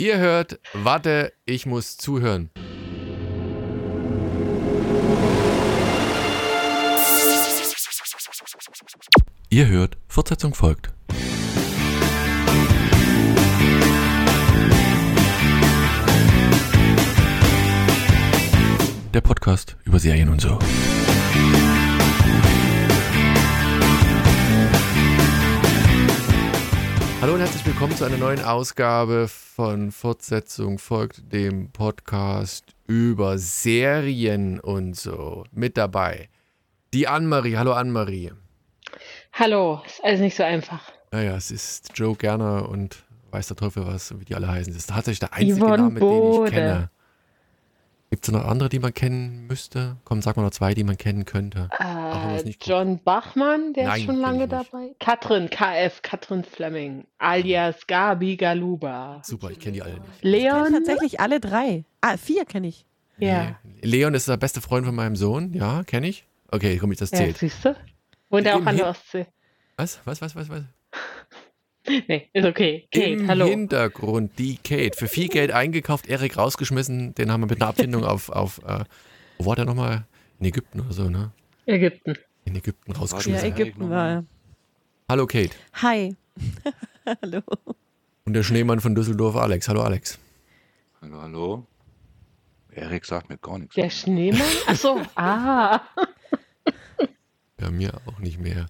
Ihr hört, warte, ich muss zuhören. Ihr hört, Fortsetzung folgt. Der Podcast über Serien und so. Hallo und herzlich willkommen zu einer neuen Ausgabe von Fortsetzung folgt dem Podcast über Serien und so. Mit dabei die Annemarie. Hallo Annemarie. Hallo, ist alles nicht so einfach. Naja, es ist Joe Gerner und weiß der Teufel was, wie die alle heißen. Das ist tatsächlich der einzige Yvonne Name, den ich Bode. kenne. Gibt es noch andere, die man kennen müsste? Komm, sag mal noch zwei, die man kennen könnte. Äh. John Bachmann, der Nein, ist schon lange dabei. Katrin, KF, Katrin Fleming, alias Gabi Galuba. Super, ich kenne die alle nicht. Leon, Tatsächlich alle drei. Ah, vier kenne ich. Ja. Nee. Leon ist der beste Freund von meinem Sohn. Ja, kenne ich. Okay, komm, ich das ja, zählt. siehst du? Wohnt er auch an der Ostsee? Was? Was, was, was, was? Nee, ist okay. Kate, Im hallo. Hintergrund die Kate. Für viel Geld eingekauft, Erik rausgeschmissen. Den haben wir mit einer Abfindung auf, auf äh, wo war der nochmal? In Ägypten oder so, ne? Ägypten. In Ägypten Ja, rausgeschmissen. Ägypten. Ägypten war er. Hallo Kate. Hi. Hallo. Und der Schneemann von Düsseldorf, Alex. Hallo Alex. Hallo, hallo. Erik sagt mir gar nichts. Der Schneemann? Achso, ah. Ja, mir auch nicht mehr.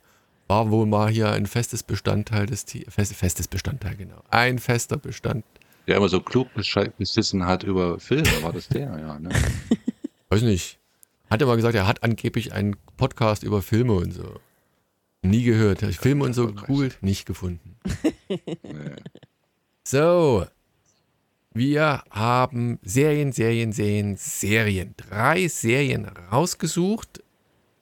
War wohl mal hier ein festes Bestandteil des Teams. Fest, festes Bestandteil, genau. Ein fester Bestand. Der immer so klug bescheid- besessen hat über Filme, war das der? Ja, ne? Weiß nicht. Hat er mal gesagt, er hat angeblich einen Podcast über Filme und so. Nie gehört. Ich Filme und so gegoogelt, nicht gefunden. Nee. So. Wir haben Serien, Serien, Serien, Serien. Drei Serien rausgesucht.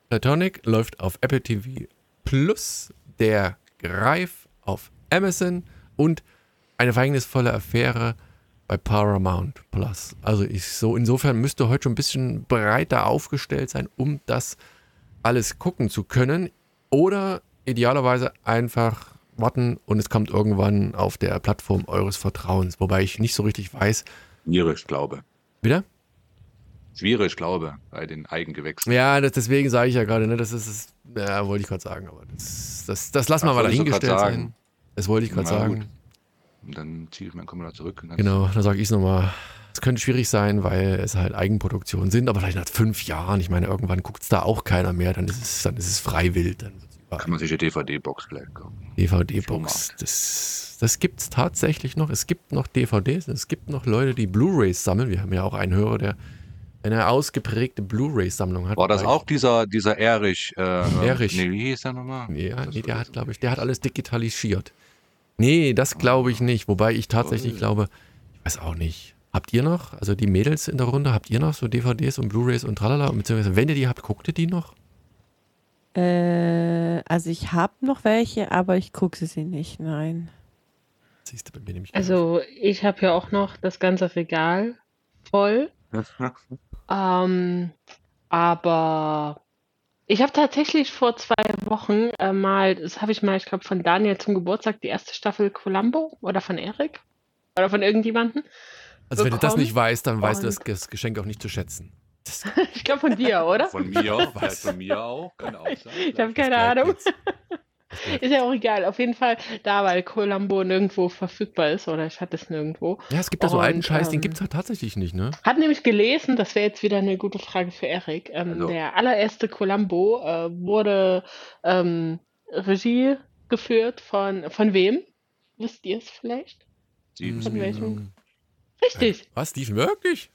Platonic läuft auf Apple TV Plus, der Greif auf Amazon und eine verhängnisvolle Affäre bei Paramount Plus. Also ich so, insofern müsste heute schon ein bisschen breiter aufgestellt sein, um das alles gucken zu können. Oder idealerweise einfach warten und es kommt irgendwann auf der Plattform eures Vertrauens. Wobei ich nicht so richtig weiß. Schwierig, glaube. Wieder? Schwierig, glaube, bei den Eigengewächsen. Ja, das, deswegen sage ich ja gerade, ne, das ist es, ja, wollte ich gerade sagen, aber das, das, das lassen wir mal dahingestellt sein. Das wollte ich gerade sagen. gut. Und dann ziehe ich meinen Kommentar zurück. Genau, dann sage ich es nochmal. Es könnte schwierig sein, weil es halt Eigenproduktionen sind, aber vielleicht nach fünf Jahren, ich meine, irgendwann guckt es da auch keiner mehr, dann ist es, dann ist es frei wild. Dann kann man sich die DVD-Box gleich kaufen. DVD-Box. Das, das gibt es tatsächlich noch. Es gibt noch DVDs. Es gibt noch Leute, die Blu-Rays sammeln. Wir haben ja auch einen Hörer, der eine ausgeprägte Blu-ray-Sammlung hat. War das auch dieser, dieser Erich? Äh, Erich. Nee, wie hieß der nochmal? Ja, Das nee, der hat, glaube ich, der hat alles digitalisiert. Nee, das glaube ich nicht. Wobei ich tatsächlich Oh. glaube, ich weiß auch nicht. Habt ihr noch, also die Mädels in der Runde, habt ihr noch so DVDs und Blu-Rays und tralala? Beziehungsweise, wenn ihr die habt, guckt ihr die noch? Äh, also ich habe noch welche, aber ich gucke sie nicht. Nein. Siehst du bei mir nämlich. Also, ich habe ja auch noch das ganze Regal voll. Ähm, aber ich habe tatsächlich vor zwei Wochen äh, mal, das habe ich mal, ich glaube, von Daniel zum Geburtstag die erste Staffel Columbo oder von Erik oder von irgendjemandem. Also wenn du das nicht weißt, dann weißt du das Geschenk auch nicht zu schätzen. Ich glaube von dir, oder? Von mir auch, vielleicht von mir auch. Kann auch sein. Ich habe keine Ahnung. jetzt. Ist ja auch egal. Auf jeden Fall da, weil Columbo nirgendwo verfügbar ist oder ich hatte es nirgendwo. Ja, es gibt da so alten Scheiß, den ähm, gibt es halt tatsächlich nicht, ne? Hat nämlich gelesen, das wäre jetzt wieder eine gute Frage für Erik. Ähm, Also. Der allererste Columbo äh, wurde ähm, Regie geführt von, von wem? Wisst ihr es vielleicht? Steven Von Spielberg. welchem? Richtig. Was, Steven, wirklich?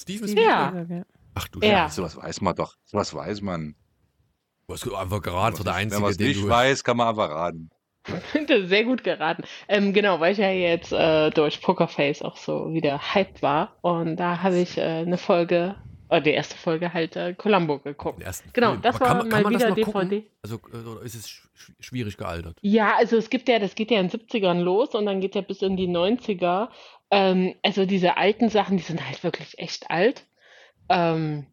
Steven Ja. Spielberg? Ach du Ja. Scheiße. Sowas weiß man doch. Sowas weiß man. Du hast einfach geraten, das war der Wenn Einzige, man es den nicht du... weiß, kann man einfach raten. Das ist sehr gut geraten. Ähm, genau, weil ich ja jetzt äh, durch Pokerface auch so wieder hyped war. Und da habe ich äh, eine Folge, oder die erste Folge halt äh, Columbo geguckt. Genau, Film. das Aber kann war man- kann mal man das wieder gucken? DVD. Also äh, ist es sch- schwierig gealtert? Ja, also es gibt ja, das geht ja in den 70ern los und dann geht ja bis in die 90er. Ähm, also diese alten Sachen, die sind halt wirklich echt alt. Ähm,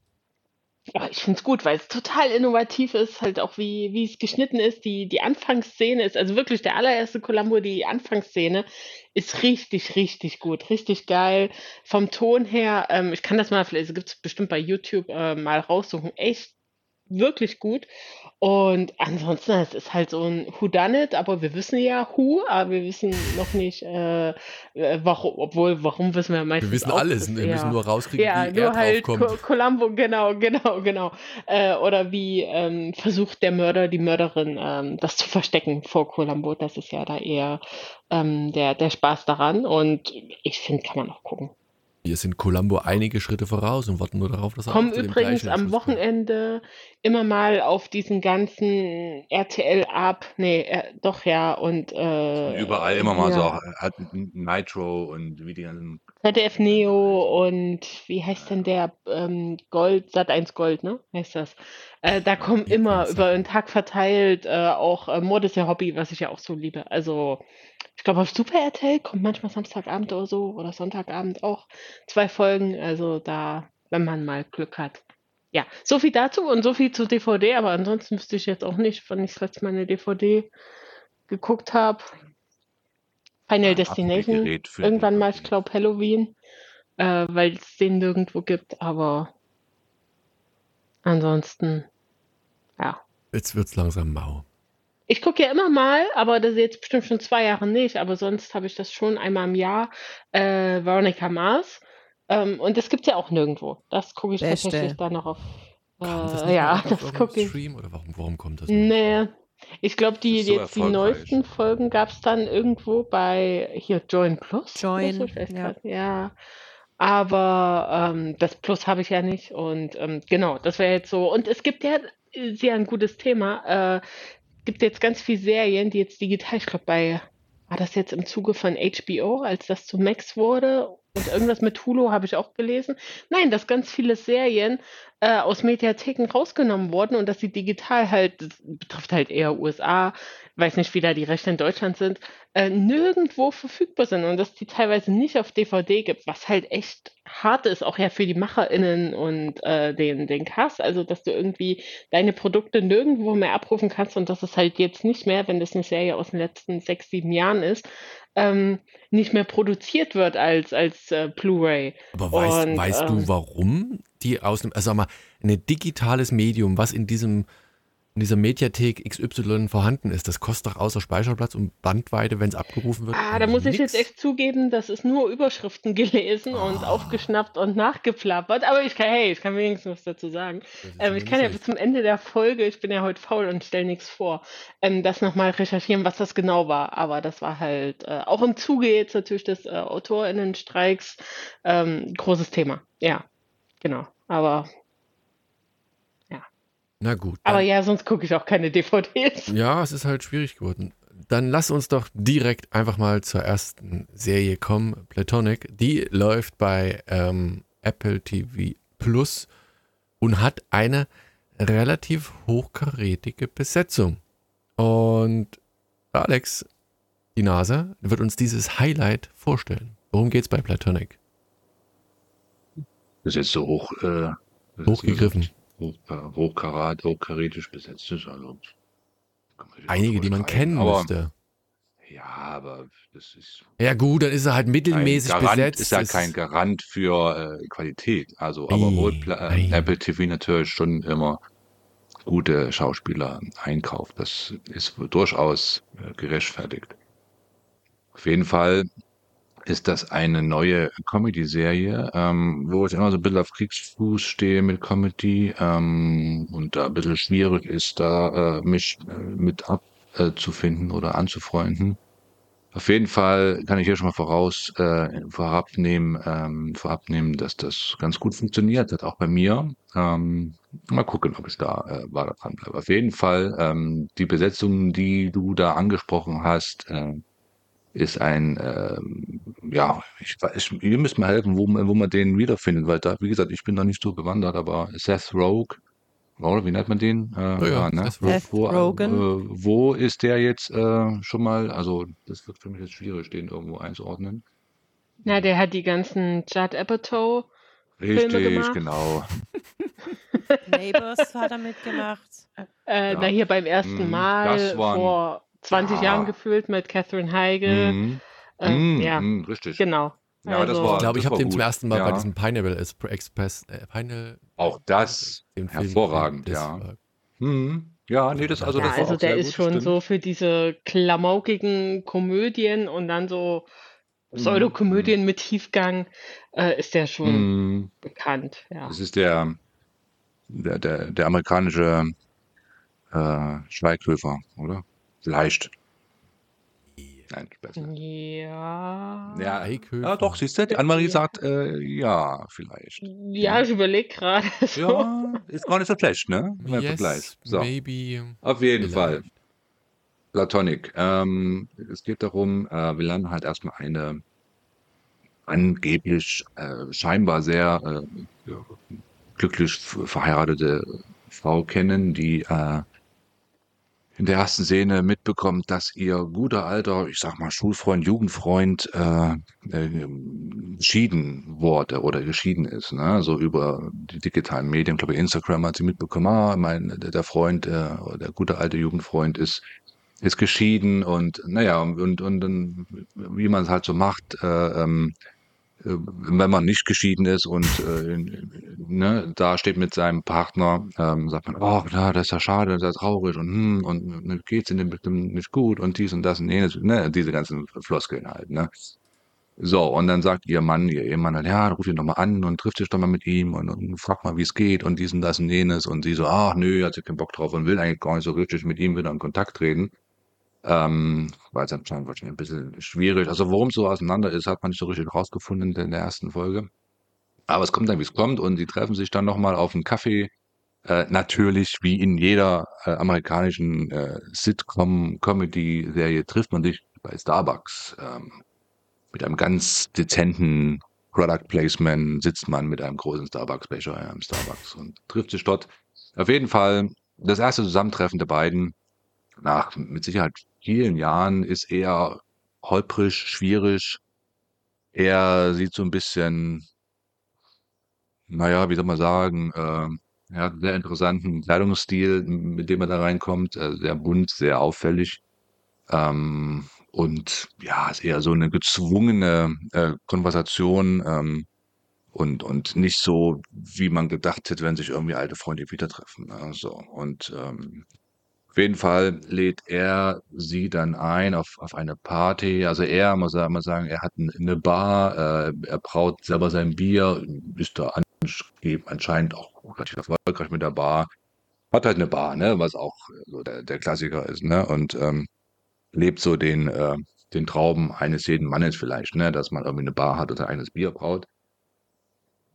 Oh, ich finde es gut, weil es total innovativ ist, halt auch wie, wie es geschnitten ist. Die, die Anfangsszene ist, also wirklich der allererste Columbo, die Anfangsszene ist richtig, richtig gut, richtig geil. Vom Ton her, ähm, ich kann das mal, vielleicht gibt es bestimmt bei YouTube äh, mal raussuchen, echt wirklich gut. Und ansonsten, es ist halt so ein Who Done It, aber wir wissen ja Who, aber wir wissen noch nicht, äh, äh, warum, obwohl, warum wissen wir meistens Wir wissen auch, alles, wir eher- müssen nur rauskriegen, ja, wie er nur halt Co draufkommt. Columbo, genau, genau, genau. Äh, oder wie ähm, versucht der Mörder, die Mörderin, ähm, das zu verstecken vor Columbo. Das ist ja da eher ähm, der, der Spaß daran. Und ich finde, kann man auch gucken. Wir sind Columbo einige Schritte voraus und warten nur darauf, dass er Kommen übrigens am. Wochenende immer mal auf diesen ganzen RTL ab, nee, äh, doch ja, und äh, Überall immer mal ja, so, auch, hat Nitro und wie die ganzen. ZDF Neo und wie heißt denn der ähm, Gold, Sat1 Gold, ne? Heißt das. Äh, da kommen Ja, immer Sat.1. über einen Tag verteilt äh, auch äh, Mord ist ja Hobby, was ich ja auch so liebe. Also ich glaube auf Super RTL kommt manchmal Samstagabend oder so oder Sonntagabend auch zwei Folgen. Also da, wenn man mal Glück hat. Ja, so viel dazu und so viel zu DVD, aber ansonsten wüsste ich jetzt auch nicht, wann ich das letzte Mal eine DVD geguckt habe. Final Ein Destination. Irgendwann mal, ich glaube Halloween, äh, weil es den nirgendwo gibt, aber ansonsten, ja. Jetzt wird's langsam mau. Ich gucke ja immer mal, aber das ist jetzt bestimmt schon zwei Jahre nicht, aber sonst habe ich das schon einmal im Jahr, äh, Veronica Mars. Ähm, und das gibt es ja auch nirgendwo. Das gucke ich Beste. tatsächlich dann noch auf. Das Äh, nicht ja, das gucke ich. Stream oder warum, warum kommt das nicht? Nee. Ich glaube, die so jetzt die neuesten Folgen gab es dann irgendwo bei hier Join Plus. Join, so, ich weiß ja. grad- ja. Aber ähm, das Plus habe ich ja nicht. Und ähm, genau, das wäre jetzt so. Und es gibt ja sehr ein gutes Thema. Äh, gibt jetzt ganz viele Serien, die jetzt digital, ich glaube, bei, war das jetzt im Zuge von HBO, als das zu Max wurde? Und irgendwas mit Hulu habe ich auch gelesen. Nein, dass ganz viele Serien äh, aus Mediatheken rausgenommen wurden und dass sie digital halt, das betrifft halt eher USA, weiß nicht, wie da die Rechte in Deutschland sind, äh, nirgendwo verfügbar sind und dass die teilweise nicht auf DVD gibt, was halt echt hart ist, auch ja für die MacherInnen und äh, den, den Cast, also dass du irgendwie deine Produkte nirgendwo mehr abrufen kannst und dass es halt jetzt nicht mehr, wenn das eine Serie aus den letzten sechs, sieben Jahren ist, ähm, nicht mehr produziert wird als, als äh, Blu-ray. Aber weißt, Und, weißt ähm, du, warum die aus dem, also sag mal, ein digitales Medium, was in diesem in dieser Mediathek XY vorhanden ist, das kostet doch außer Speicherplatz und Bandweite, wenn es abgerufen wird. Ah, da muss ich jetzt nix. echt zugeben, das ist nur Überschriften gelesen und Ah. aufgeschnappt und nachgeplappert. Aber ich kann, hey, ich kann wenigstens was dazu sagen. Ähm, ich kann ja bis zum Ende der Folge, ich bin ja heute faul und stelle nichts vor, ähm, das nochmal recherchieren, was das genau war. Aber das war halt äh, auch im Zuge jetzt natürlich des äh, AutorInnenstreiks ähm, großes Thema. Ja, genau. Aber, Na gut. aber ja, sonst gucke ich auch keine DVDs. Ja, es ist halt schwierig geworden. Dann lass uns doch direkt einfach mal zur ersten Serie kommen, Platonic. Die läuft bei ähm, Apple TV Plus und hat eine relativ hochkarätige Besetzung. Und Alex, die Nase, wird uns dieses Highlight vorstellen. Worum geht's bei Platonic? Das ist jetzt so hoch. Äh, Hochgegriffen. Hoch, hochkarat, hochkarätisch besetzt ist. Also, Einige, die man kennen aber, müsste. Ja, aber das ist Ja gut, dann ist er halt mittelmäßig Garant, besetzt. ist ja kein Garant für äh, Qualität. Also, aber Nee, obwohl Pla- nein. äh, Apple TV natürlich schon immer gute Schauspieler einkauft. Das ist durchaus äh, gerechtfertigt. Auf jeden Fall ist das eine neue Comedy-Serie, ähm, wo ich immer so ein bisschen auf Kriegsfuß stehe mit Comedy ähm, und da ein bisschen schwierig ist, da äh, mich äh, mit abzufinden oder anzufreunden. Auf jeden Fall kann ich hier schon mal voraus äh, vorab nehmen, ähm, vorab nehmen, dass das ganz gut funktioniert hat, auch bei mir. Ähm, mal gucken, ob ich da äh, weiter dran bleibe. Auf jeden Fall ähm, die Besetzung, die du da angesprochen hast, äh, ist ein, ähm, ja, ich weiß, ihr müsst mir helfen, wo, man- wo man den wiederfindet, weil da, wie gesagt, ich bin da nicht so bewandert, aber Seth Rogue, oder wie nennt man den? Äh, Ja, ja, ne? Seth wo, Rogen. Äh, wo ist der jetzt äh, schon mal, also das wird für mich jetzt schwierig, den irgendwo einzuordnen. Na, der hat die ganzen Judd Apatow Filme Richtig, gemacht. genau. Neighbors hat er mitgemacht. Äh, Ja. Na, hier beim ersten Mhm. Mal Das waren- vor 20 Ja. Jahren gefühlt mit Catherine Heigl. Mhm. Äh, Mhm, ja, mhm, richtig. genau. Ja, das Also- war- Ich glaube, ich das habe den zum ersten Mal bei Ja. diesem Pineapple Express, äh, Pine, Auch das Film hervorragend. Das ja. war- Mhm. Ja, nee, das, also Ja, das war also auch der sehr ist gut, schon stimmt. so für diese klamaukigen Komödien und dann so Mhm. Pseudokomödien mit Tiefgang äh, ist der schon Mhm. bekannt. Ja. Das ist der, der, der, der amerikanische äh, Schweighöfer, oder? Vielleicht. Nein, besser. Ja. Ja, ja, doch, siehst du, die Annemarie sagt, äh, ja, vielleicht. Ja, ich überlege gerade. So. Ja, ist gar nicht so schlecht, ne? Man Yes, vergleicht. So, maybe. auf jeden vielleicht. Fall. Platonic. Ähm, es geht darum, äh, wir lernen halt erstmal eine angeblich äh, scheinbar sehr äh, glücklich verheiratete Frau kennen, die äh, in der ersten Szene mitbekommt, dass ihr guter alter, ich sag mal, Schulfreund, Jugendfreund äh, äh, geschieden wurde oder geschieden ist. Ne? So über die digitalen Medien, glaube ich, Instagram hat sie mitbekommen, ah, mein, der Freund, äh, der gute alte Jugendfreund ist ist geschieden und naja, und, und dann, wie man es halt so macht, äh, ähm, äh, wenn man nicht geschieden ist und äh, ne, da steht mit seinem Partner, ähm, sagt man, oh, na, das ist ja schade, das ist ja traurig und hm, und ne, geht's Ihnen bestimmt nicht gut und dies und das und jenes, ne, diese ganzen Floskeln halt, ne. So, und dann sagt ihr Mann, ihr Ehemann halt, ja, ruf ihn doch mal an und trifft sich doch mal mit ihm und, und frag mal, wie es geht und dies und das und jenes und sie so, ach nö, hat sie keinen Bock drauf und will eigentlich gar nicht so richtig mit ihm wieder in Kontakt treten. Ähm, es anscheinend wahrscheinlich ein bisschen schwierig. Also worum es so auseinander ist, hat man nicht so richtig rausgefunden in der ersten Folge. Aber es kommt dann, wie es kommt, und die treffen sich dann nochmal auf einen Kaffee. Äh, natürlich, wie in jeder äh, amerikanischen äh, Sitcom-Comedy-Serie, trifft man sich bei Starbucks. Ähm, mit einem ganz dezenten Product Placement sitzt man mit einem großen Starbucks-Becher im Starbucks und trifft sich dort. Auf jeden Fall das erste Zusammentreffen der beiden nach mit Sicherheit vielen Jahren ist eher holprig, schwierig. Er sieht so ein bisschen, naja, wie soll man sagen, äh, er hat einen sehr interessanten Kleidungsstil, mit dem er da reinkommt, äh, sehr bunt, sehr auffällig. Ähm, und ja, ist eher so eine gezwungene äh, Konversation ähm, und, und nicht so, wie man gedacht hätte, wenn sich irgendwie alte Freunde wieder treffen. Ne? So. Und ähm, jeden Fall lädt er sie dann ein auf, auf eine Party. Also er muss muss sagen, er hat ein- eine Bar, äh, er braut selber sein Bier, ist da anscheinend auch relativ erfolgreich mit der Bar. Hat halt eine Bar, ne, was auch so der, der Klassiker ist, ne? Und ähm, lebt so den, äh, den Traum eines jeden Mannes vielleicht, ne, dass man irgendwie eine Bar hat und sein eigenes Bier braut.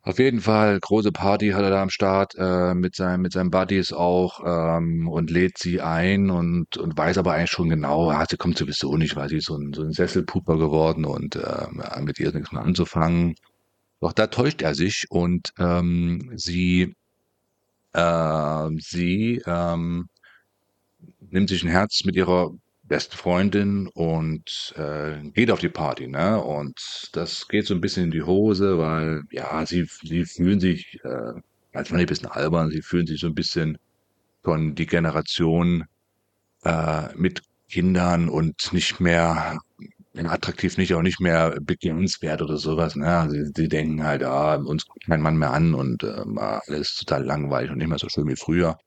Auf jeden Fall, große Party hat er da am Start, äh, mit seinen, mit seinen Buddies auch, ähm, und lädt sie ein und, und weiß aber eigentlich schon genau, ja, sie kommt sowieso nicht, weil sie ist so ein, so ein Sesselpuper geworden und ja, mit ihr ist nichts mehr anzufangen. Doch da täuscht er sich und ähm, sie, äh, sie ähm, nimmt sich ein Herz mit ihrer besten Freundin und äh, geht auf die Party, ne? Und das geht so ein bisschen in die Hose, weil ja, sie, sie fühlen sich, äh, als ein bisschen albern, sie fühlen sich so ein bisschen von die Generation äh, mit Kindern und nicht mehr attraktiv nicht, auch nicht mehr begehrenswert oder sowas. Ne? Also sie, sie denken halt, ah, uns guckt kein Mann mehr an und ah, alles total langweilig und nicht mehr so schön wie früher.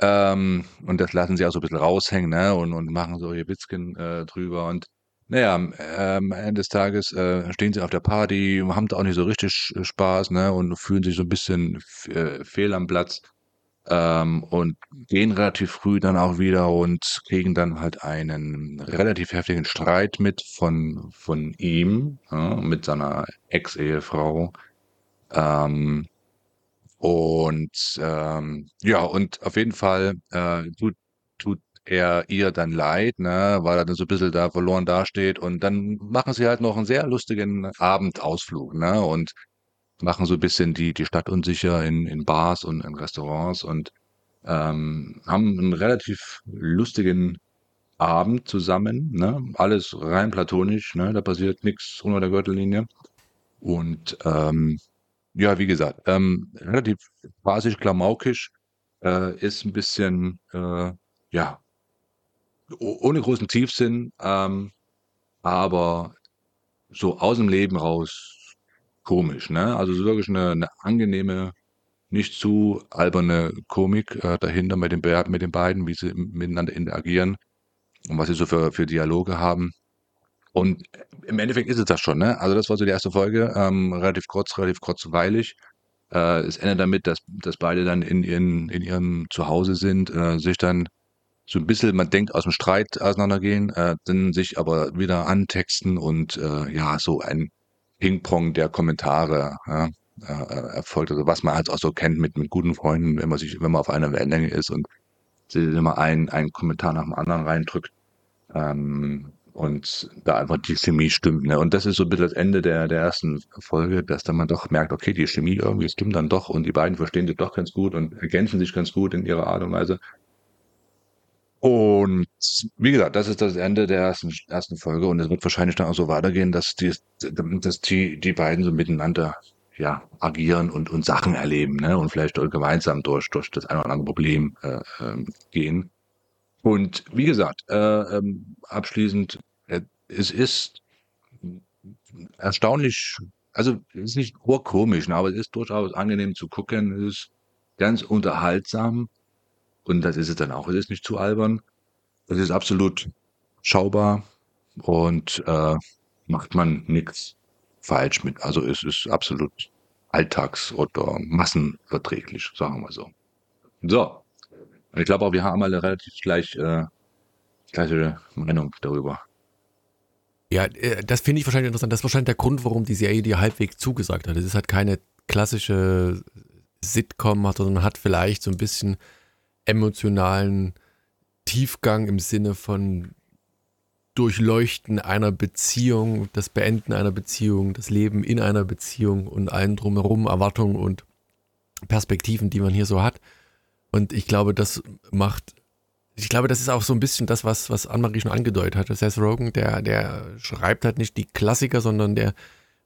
Ähm, und das lassen sie auch so ein bisschen raushängen, ne? Und, und machen so ihr Witzchen äh, drüber. Und naja, am ähm, Ende des Tages äh, stehen sie auf der Party, haben da auch nicht so richtig äh, Spaß, ne? Und fühlen sich so ein bisschen äh, fehl am Platz. Ähm, und gehen relativ früh dann auch wieder und kriegen dann halt einen relativ heftigen Streit mit von, von ihm, ja, mit seiner Ex-Ehefrau. Ähm, und ähm, ja, und auf jeden Fall äh, tut, tut er ihr dann leid, ne, weil er dann so ein bisschen da verloren dasteht. Und dann machen sie halt noch einen sehr lustigen Abendausflug, ne? Und machen so ein bisschen die, die Stadt unsicher in, in Bars und in Restaurants und ähm, haben einen relativ lustigen Abend zusammen, ne? Alles rein platonisch, ne? Da passiert nichts unter der Gürtellinie. Und ähm, ja, wie gesagt, ähm, relativ basisch, klamaukisch, äh, ist ein bisschen, äh, ja, ohne großen Tiefsinn, ähm, aber so aus dem Leben raus komisch, ne? Also so wirklich eine, eine angenehme, nicht zu alberne Komik äh, dahinter mit den, mit den beiden, wie sie miteinander interagieren und was sie so für, für Dialoge haben. Und im Endeffekt ist es das schon, ne? Also das war so die erste Folge, ähm, relativ kurz, relativ kurzweilig. Äh, es endet damit, dass, dass beide dann in, ihren, in ihrem Zuhause sind, äh, sich dann so ein bisschen, man denkt, aus dem Streit auseinandergehen, äh, dann sich aber wieder antexten und äh, ja, so ein Ping-Pong der Kommentare ja, äh, erfolgt. Also was man halt auch so kennt mit, mit guten Freunden, wenn man sich, wenn man auf einer Wellenlänge ist und sich immer einen, einen Kommentar nach dem anderen reindrückt. Ähm, und da einfach die Chemie stimmt. Ne? Und das ist so ein bisschen das Ende der, der ersten Folge, dass dann man doch merkt, okay, die Chemie irgendwie stimmt dann doch und die beiden verstehen sich doch ganz gut und ergänzen sich ganz gut in ihrer Art und Weise. Und wie gesagt, das ist das Ende der ersten, ersten Folge und es wird wahrscheinlich dann auch so weitergehen, dass die, dass die, die beiden so miteinander ja, agieren und, und Sachen erleben ne? und vielleicht gemeinsam durch, durch das eine oder andere Problem äh, äh, gehen. Und wie gesagt, äh, ähm, abschließend, es ist erstaunlich, also es ist nicht urkomisch, ne, aber es ist durchaus angenehm zu gucken, es ist ganz unterhaltsam und das ist es dann auch. Es ist nicht zu albern. Es ist absolut schaubar und äh, macht man nichts falsch mit. Also es ist absolut alltags- oder massenverträglich, sagen wir so. So. Ich glaube auch, wir haben alle relativ gleich, äh, gleiche Meinung darüber. Ja, äh, das finde ich wahrscheinlich interessant. Das ist wahrscheinlich der Grund, warum die Serie dir halbwegs zugesagt hat. Es ist halt keine klassische Sitcom, sondern hat vielleicht so ein bisschen emotionalen Tiefgang im Sinne von Durchleuchten einer Beziehung, das Beenden einer Beziehung, das Leben in einer Beziehung und allen drumherum, Erwartungen und Perspektiven, die man hier so hat. Und ich glaube, das macht, ich glaube, das ist auch so ein bisschen das, was, was Anne-Marie schon angedeutet hat. Seth Rogen, der, der schreibt halt nicht die Klassiker, sondern der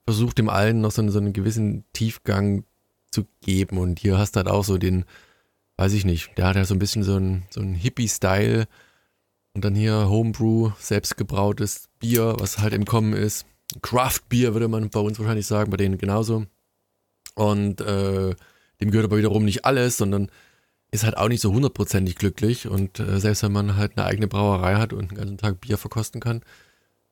versucht dem allen noch so, so einen gewissen Tiefgang zu geben. Und hier hast du halt auch so den, weiß ich nicht, der hat ja so ein bisschen so einen, so einen Hippie-Style und dann hier Homebrew, selbstgebrautes Bier, was halt im Kommen ist. Craft-Bier würde man bei uns wahrscheinlich sagen, bei denen genauso. Und äh, dem gehört aber wiederum nicht alles, sondern ist halt auch nicht so hundertprozentig glücklich. Und äh, selbst wenn man halt eine eigene Brauerei hat und den ganzen Tag Bier verkosten kann,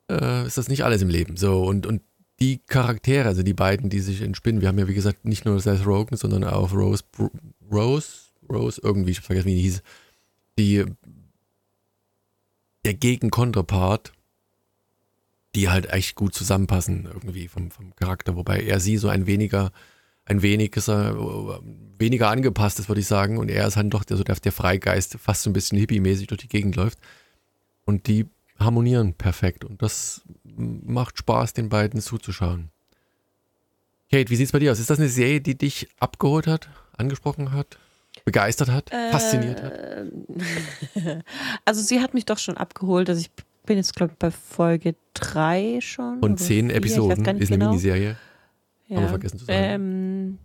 äh, ist das nicht alles im Leben. So, und, und die Charaktere, also die beiden, die sich entspinnen, wir haben ja wie gesagt nicht nur Seth Rogen, sondern auch Rose, Rose Rose, irgendwie, ich hab vergessen, wie die hieß, die, der Gegenkonterpart, die halt echt gut zusammenpassen, irgendwie vom, vom Charakter, wobei er sie so ein weniger, ein wenig ist er, weniger angepasst ist, würde ich sagen, und er ist halt doch der, so der, der Freigeist, fast so ein bisschen hippie-mäßig durch die Gegend läuft. Und die harmonieren perfekt und das macht Spaß, den beiden zuzuschauen. Kate, wie sieht's bei dir aus? Ist das eine Serie, die dich abgeholt hat, angesprochen hat? begeistert hat, äh, fasziniert hat? Also sie hat mich doch schon abgeholt. Also ich bin jetzt, glaube ich, bei Folge 3 schon. Und zehn Episoden ist genau. eine Miniserie. Ja. Aber vergessen zu sagen. Ähm,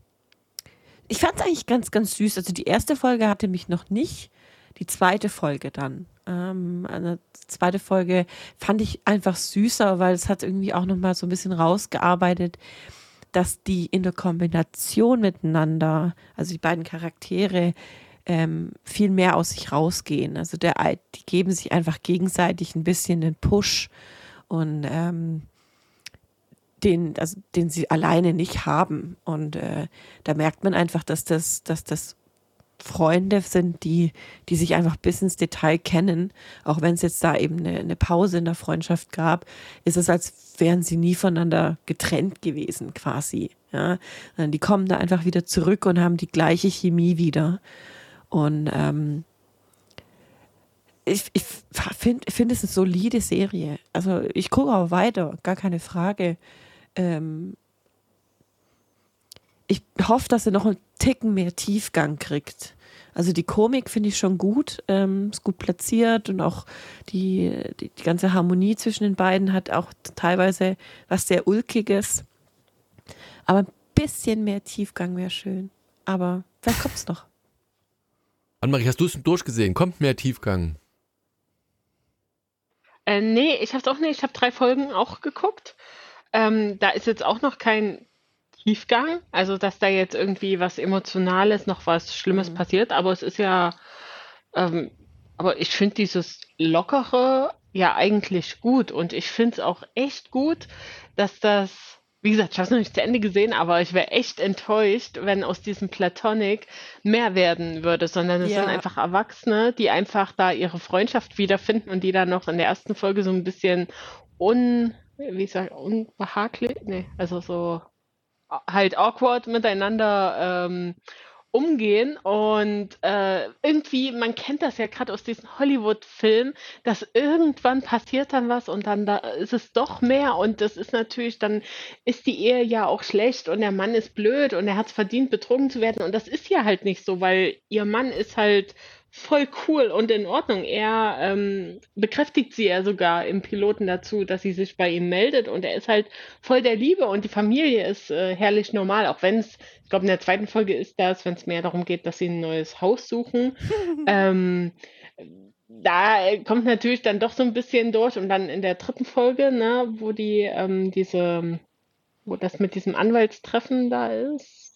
ich fand es eigentlich ganz, ganz süß. Also die erste Folge hatte mich noch nicht. Die zweite Folge dann. Ähm, eine zweite Folge fand ich einfach süßer, weil es hat irgendwie auch nochmal so ein bisschen rausgearbeitet, dass die in der Kombination miteinander, also die beiden Charaktere, ähm, viel mehr aus sich rausgehen. Also der, die geben sich einfach gegenseitig ein bisschen den Push und ähm, den, also den sie alleine nicht haben. Und äh, da merkt man einfach, dass das, dass das Freunde sind, die, die sich einfach bis ins Detail kennen. Auch wenn es jetzt da eben eine, eine, Pause in der Freundschaft gab, ist es, als wären sie nie voneinander getrennt gewesen, quasi. Ja, die kommen da einfach wieder zurück und haben die gleiche Chemie wieder. Und ähm, ich, ich finde find es eine solide Serie. Also ich gucke auch weiter, gar keine Frage. Ähm, ich hoffe, dass er noch einen Ticken mehr Tiefgang kriegt. Also die Komik finde ich schon gut, ähm, ist gut platziert und auch die, die, die, ganze Harmonie zwischen den beiden hat auch teilweise was sehr Ulkiges. Aber ein bisschen mehr Tiefgang wäre schön. Aber vielleicht kommt es noch. Annemarie, hast du es durchgesehen? Kommt mehr Tiefgang? Äh, nee, ich habe es auch nicht. Ich habe drei Folgen auch geguckt. Ähm, da ist jetzt auch noch kein Tiefgang, also dass da jetzt irgendwie was Emotionales, noch was Schlimmes mhm. passiert, aber es ist ja, ähm, aber ich finde dieses Lockere ja eigentlich gut und ich finde es auch echt gut, dass das wie gesagt, ich habe es noch nicht zu Ende gesehen, aber ich wäre echt enttäuscht, wenn aus diesem Platonic mehr werden würde, sondern es ja. sind einfach Erwachsene, die einfach da ihre Freundschaft wiederfinden und die dann noch in der ersten Folge so ein bisschen un, wie sag, unbehaglich, nee, also so halt awkward miteinander ähm, umgehen. Und äh, irgendwie, man kennt das ja gerade aus diesen Hollywood-Filmen, dass irgendwann passiert dann was und dann da ist es doch mehr. Und das ist natürlich, dann ist die Ehe ja auch schlecht und der Mann ist blöd und er hat es verdient, betrogen zu werden. Und das ist ja halt nicht so, weil ihr Mann ist halt voll cool und in Ordnung. Er ähm, bekräftigt sie ja sogar im Piloten dazu, dass sie sich bei ihm meldet und er ist halt voll der Liebe und die Familie ist äh, herrlich normal, auch wenn es, ich glaube in der zweiten Folge ist das, wenn es mehr darum geht, dass sie ein neues Haus suchen. ähm, da kommt natürlich dann doch so ein bisschen durch und dann in der dritten Folge, ne, wo die ähm, diese, wo das mit diesem Anwaltstreffen da ist,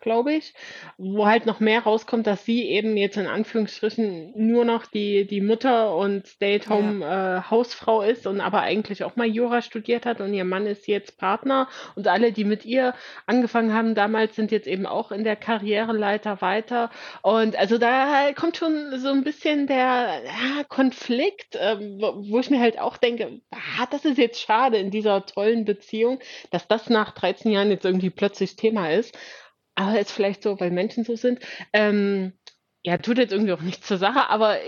glaube ich, wo halt noch mehr rauskommt, dass sie eben jetzt in Anführungsstrichen nur noch die, die Mutter und Stay-at-home-Hausfrau ja. äh, ist und aber eigentlich auch mal Jura studiert hat und ihr Mann ist jetzt Partner. Und alle, die mit ihr angefangen haben damals, sind jetzt eben auch in der Karriereleiter weiter. Und also da kommt schon so ein bisschen der ja, Konflikt, äh, wo ich mir halt auch denke, ah, das ist jetzt schade in dieser tollen Beziehung, dass das nach 13 Jahren jetzt irgendwie plötzlich Thema ist aber ist vielleicht so, weil Menschen so sind. Ähm, ja, tut jetzt irgendwie auch nichts zur Sache, aber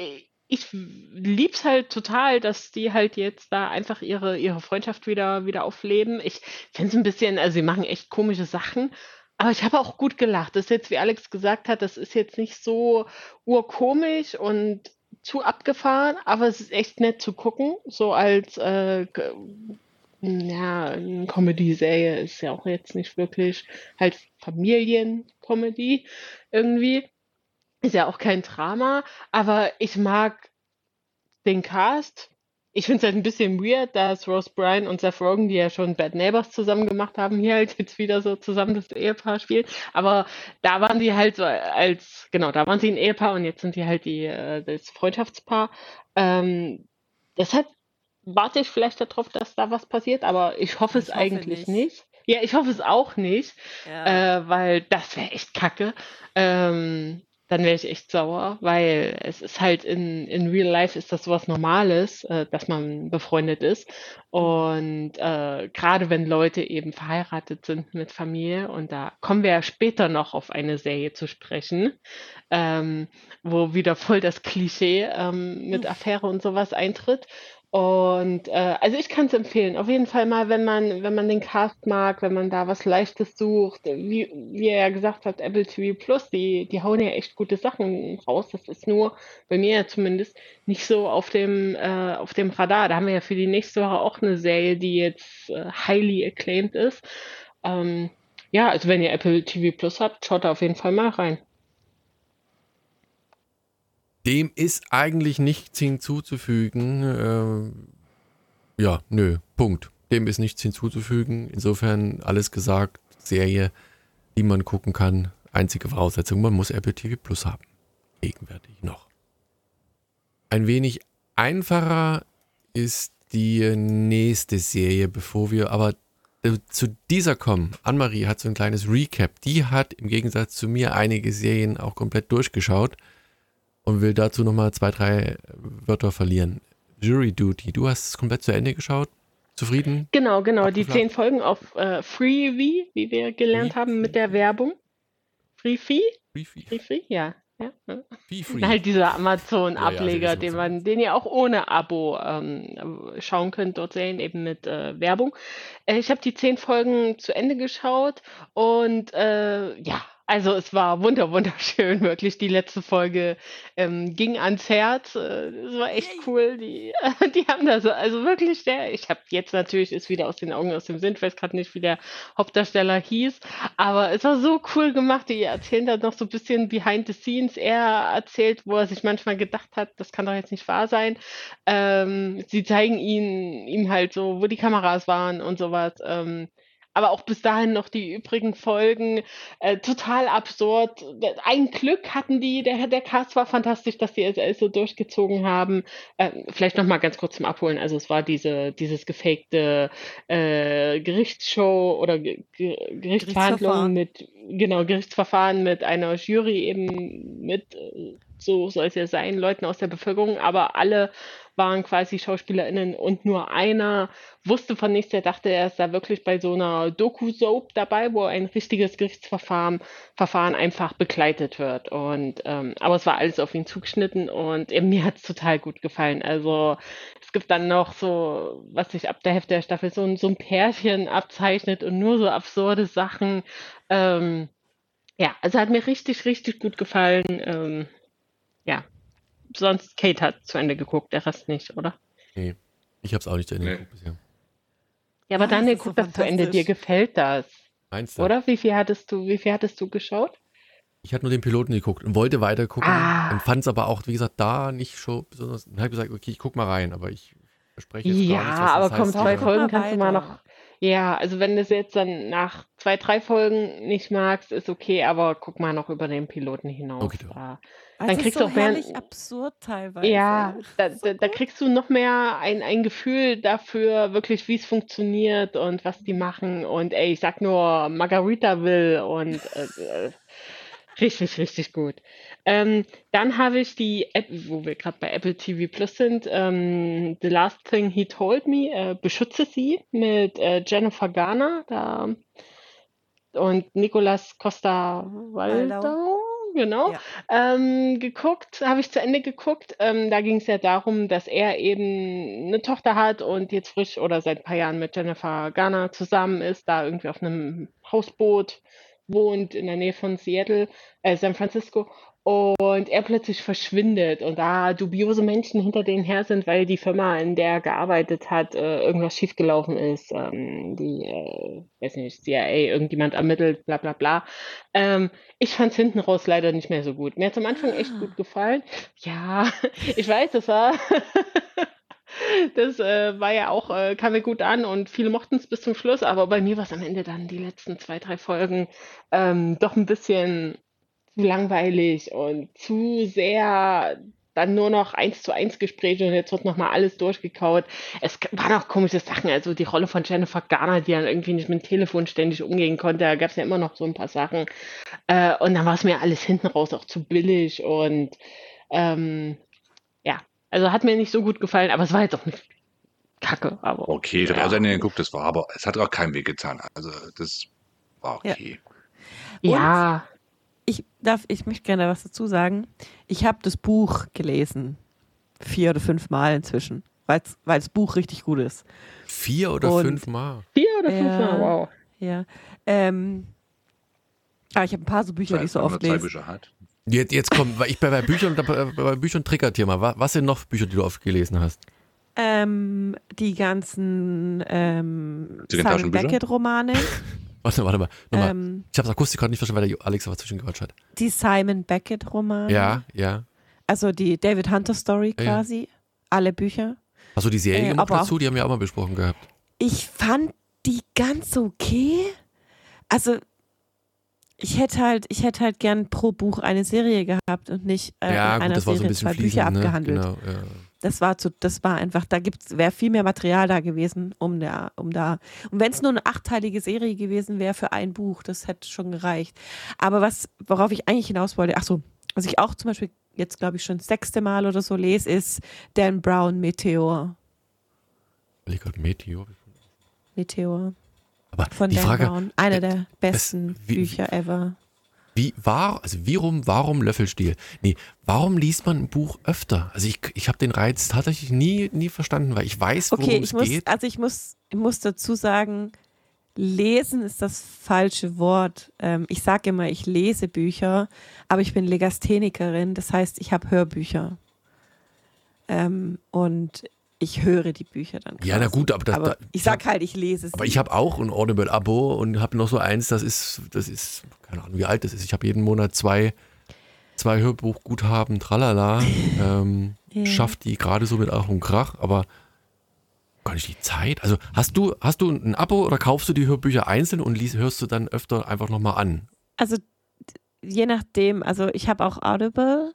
ich lieb's halt total, dass die halt jetzt da einfach ihre, ihre Freundschaft wieder, wieder aufleben. Ich finde es ein bisschen, also sie machen echt komische Sachen, aber ich habe auch gut gelacht. Das ist jetzt, wie Alex gesagt hat, das ist jetzt nicht so urkomisch und zu abgefahren, aber es ist echt nett zu gucken, so als äh, ja, eine Comedy-Serie ist ja auch jetzt nicht wirklich halt Familien-Comedy irgendwie. Ist ja auch kein Drama, aber ich mag den Cast. Ich finde es halt ein bisschen weird, dass Rose Bryan und Seth Rogen, die ja schon Bad Neighbors zusammen gemacht haben, hier halt jetzt wieder so zusammen das Ehepaar spielen. Aber da waren die halt so als, genau, da waren sie ein Ehepaar und jetzt sind die halt die, äh, das Freundschaftspaar. Ähm, das hat warte ich vielleicht darauf, dass da was passiert, aber ich hoffe ich es hoffe eigentlich nicht. nicht. Ja, ich hoffe es auch nicht, ja. äh, weil das wäre echt kacke. Ähm, dann wäre ich echt sauer, weil es ist halt in, in Real Life ist das sowas Normales, äh, dass man befreundet ist. Und äh, gerade wenn Leute eben verheiratet sind mit Familie, und da kommen wir ja später noch auf eine Serie zu sprechen, ähm, wo wieder voll das Klischee ähm, mit Affäre und sowas eintritt. Und äh, also ich kann es empfehlen. Auf jeden Fall mal, wenn man, wenn man den Cast mag, wenn man da was Leichtes sucht, wie, wie er ja gesagt hat, Apple TV Plus, die, die hauen ja echt gute Sachen raus. Das ist nur bei mir ja zumindest nicht so auf dem, äh, auf dem Radar. Da haben wir ja für die nächste Woche auch eine Serie, die jetzt äh, highly acclaimed ist. Ähm, ja, also wenn ihr Apple TV Plus habt, schaut da auf jeden Fall mal rein. Dem ist eigentlich nichts hinzuzufügen. Äh, ja, nö, Punkt. Dem ist nichts hinzuzufügen. Insofern alles gesagt. Serie, die man gucken kann. Einzige Voraussetzung, man muss Apple TV Plus haben. Gegenwärtig noch. Ein wenig einfacher ist die nächste Serie, bevor wir aber zu dieser kommen. Anne-Marie hat so ein kleines Recap. Die hat im Gegensatz zu mir einige Serien auch komplett durchgeschaut und will dazu nochmal zwei, drei Wörter verlieren. Jury Duty, du hast es komplett zu Ende geschaut? Zufrieden? Genau, genau. Die zehn Folgen auf äh, Freevee, wie wir gelernt Free haben mit der Werbung. Freefee? Freefee? Freefee, ja. Ja. Free. Halt dieser Amazon-Ableger, ja, ja, den man, den ihr auch ohne Abo ähm, schauen könnt, dort sehen, eben mit äh, Werbung. Äh, ich habe die zehn Folgen zu Ende geschaut und äh, ja, Also es war wunder wunderschön, wirklich. Die letzte Folge ähm, ging ans Herz. Äh, Es war echt cool. Die, die haben da so, also wirklich der, ich habe jetzt natürlich, ist wieder aus den Augen, aus dem Sinn, ich weiß gerade nicht, wie der Hauptdarsteller hieß, aber es war so cool gemacht. Die erzählen da noch so ein bisschen behind the scenes. Er erzählt, wo er sich manchmal gedacht hat, das kann doch jetzt nicht wahr sein. Ähm, sie zeigen ihn, ihm halt so, wo die Kameras waren und sowas. Ähm, aber auch bis dahin noch die übrigen Folgen äh, total absurd. Ein Glück hatten die, der, der Cast war fantastisch, dass die es so durchgezogen haben. Äh, vielleicht noch mal ganz kurz zum Abholen. Also es war diese dieses gefakte äh, Gerichtsshow oder Ge Ge Gerichtsverhandlung mit genau Gerichtsverfahren mit einer Jury eben mit äh, so soll es ja sein, Leuten aus der Bevölkerung, aber alle waren quasi SchauspielerInnen und nur einer wusste von nichts, der dachte, er ist da wirklich bei so einer Doku-Soap dabei, wo ein richtiges Gerichtsverfahren Verfahren einfach begleitet wird. Und ähm, aber es war alles auf ihn zugeschnitten und eben, mir hat es total gut gefallen. Also es gibt dann noch so, was sich ab der Hälfte der Staffel so, so ein Pärchen abzeichnet und nur so absurde Sachen. Ähm, ja, also hat mir richtig, richtig gut gefallen. Ähm, sonst Kate hat zu Ende geguckt, der Rest nicht, oder? Nee, ich habe es auch nicht zu Ende Nee. geguckt bisher. Ja, aber Ah, Daniel, guck so das zu Ende. Dir gefällt das, Meinst du? oder? Wie viel hattest du, wie viel hattest du geschaut? Ich hatte nur den Piloten geguckt und wollte weiter gucken Ah. und fand es aber auch, wie gesagt, da nicht schon besonders. Dann habe ich gesagt, okay, ich guck mal rein, aber ich verspreche jetzt Ja, gar nicht, was aber komm, zwei Folgen kannst du mal noch. Ja, also wenn du es jetzt dann nach zwei, drei Folgen nicht magst, ist okay, aber guck mal noch über den Piloten hinaus. Okay. Da, Also Dann kriegst so du auch mehr- absurd teilweise. ja, da, So da, da kriegst du noch mehr ein, ein Gefühl dafür, wirklich, wie es funktioniert und was die machen. Und ey, ich sag nur Margaritaville und äh, äh, richtig, richtig gut. Ähm, dann habe ich die App, wo wir gerade bei Apple TV Plus sind, ähm, The Last Thing He Told Me, äh, Beschütze sie mit äh, Jennifer Garner da, und Nicolas Costa Waldau, genau. Ja. Ähm, geguckt, habe ich zu Ende geguckt. Ähm, da ging es ja darum, dass er eben eine Tochter hat und jetzt frisch oder seit ein paar Jahren mit Jennifer Garner zusammen ist, da irgendwie auf einem Hausboot wohnt in der Nähe von Seattle, äh, San Francisco. Und er plötzlich verschwindet und da dubiose Menschen hinter denen her sind, weil die Firma, in der er gearbeitet hat, äh, irgendwas schiefgelaufen ist. Ähm, die, äh, weiß nicht, CIA, irgendjemand ermittelt, bla bla bla. Ähm, ich fand es hinten raus leider nicht mehr so gut. Mir hat am Anfang echt gut gefallen. Ja, ich weiß, das war. Das äh, war ja auch, äh, kam mir gut an und viele mochten es bis zum Schluss, aber bei mir war es am Ende dann die letzten zwei, drei Folgen ähm, doch ein bisschen zu langweilig und zu sehr dann nur noch eins zu eins Gespräche und jetzt wird nochmal alles durchgekaut. Es waren auch komische Sachen, also die Rolle von Jennifer Garner, die dann irgendwie nicht mit dem Telefon ständig umgehen konnte, da gab es ja immer noch so ein paar Sachen. Äh, und dann war es mir alles hinten raus auch zu billig und ähm, also hat mir nicht so gut gefallen, aber es war jetzt auch nicht kacke, aber Okay, ich habe Ja. ja. Ende geguckt, das war aber, es hat auch keinem wehgetan. Also das war Ja. okay. ja, Ich darf, ich möchte gerne was dazu sagen. Ich habe das Buch gelesen. Vier oder fünf Mal inzwischen. Weil das Buch richtig gut ist. Vier oder Und- fünf Mal. vier oder fünf Ja. Mal, wow. Ja. Ähm, aber ich habe ein paar so Bücher, die ich so Wenn man oft zwei lese. Bücher hat. Jetzt, jetzt kommt, weil ich bei, bei Büchern, bei, Büchern triggert hier mal. Was, sind noch Bücher, die du oft gelesen hast? Ähm, die ganzen ähm, Simon? Beckett-Romane. Warte, warte mal. Nochmal. ähm, ich habe das akustisch gerade nicht verstanden, weil der Alex was zwischengequatscht hat. die Simon Beckett-Romane. Ja, ja. Also die David Hunter-Story Ja, ja. quasi. Alle Bücher. Hast du die Serie Äh, gemacht aber dazu? Die haben wir auch mal besprochen gehabt. Ich fand die ganz okay. Also ich hätte halt, ich hätte halt gern pro Buch eine Serie gehabt und nicht äh, ja, in gut, einer das war so Serie ein zwei Bücher ne? abgehandelt. Genau, ja. Das war zu, das war einfach, da gibt's, wäre viel mehr Material da gewesen, um da, um da. Und wenn es nur eine achteilige Serie gewesen wäre für ein Buch, das hätte schon gereicht. Aber was, worauf ich eigentlich hinaus wollte, ach so, was ich auch zum Beispiel jetzt glaube ich schon das sechste Mal oder so lese, ist Dan Brown Meteor. Ich gerade Meteor. Meteor Aber von die Dan Frage, Brown. Einer äh, der besten wie- Bücher ever. wie war, also wie rum, warum Löffelstiel? Nee, warum liest man ein Buch öfter? Also ich, ich habe den Reiz tatsächlich nie, nie verstanden, weil ich weiß, worum Okay, ich es muss, geht. also ich muss, ich muss dazu sagen, lesen ist das falsche Wort. Ähm, ich sage immer, ich lese Bücher, aber ich bin Legasthenikerin, das heißt, ich habe Hörbücher. Ähm, und ich höre die Bücher dann. Quasi. Ja, na gut, aber, das, aber ich sag halt, ich lese es. Aber nicht. ich habe auch ein Audible-Abo und habe noch so eins, das ist, das ist, keine Ahnung, wie alt das ist. Ich habe jeden Monat zwei, zwei Hörbuchguthaben, tralala. ähm, ja. Schafft die gerade so mit Ach und Krach, aber gar nicht die Zeit. Also hast du, hast du ein Abo oder kaufst du die Hörbücher einzeln und liest, hörst du dann öfter einfach nochmal an? Also je nachdem, also ich habe auch Audible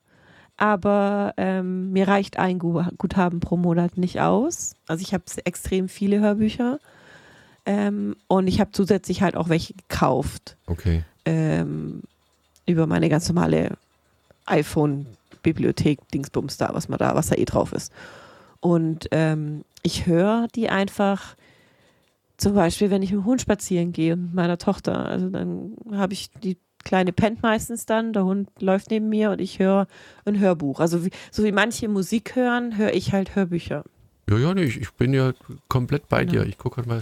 aber ähm, mir reicht ein Guthaben pro Monat nicht aus. Also ich habe extrem viele Hörbücher ähm, und ich habe zusätzlich halt auch welche gekauft. Okay. Ähm, über meine ganz normale iPhone-Bibliothek, Dingsbums da, was man da, was da eh drauf ist. Und ähm, ich höre die einfach zum Beispiel, wenn ich mit dem Hund spazieren gehe und mit meiner Tochter. Also dann habe ich die Kleine pennt meistens dann, der Hund läuft neben mir und ich höre ein Hörbuch. Also wie, so wie manche Musik hören, höre ich halt Hörbücher. Ja, ja, nicht. Ich bin ja komplett bei genau. dir. Ich gucke halt mal.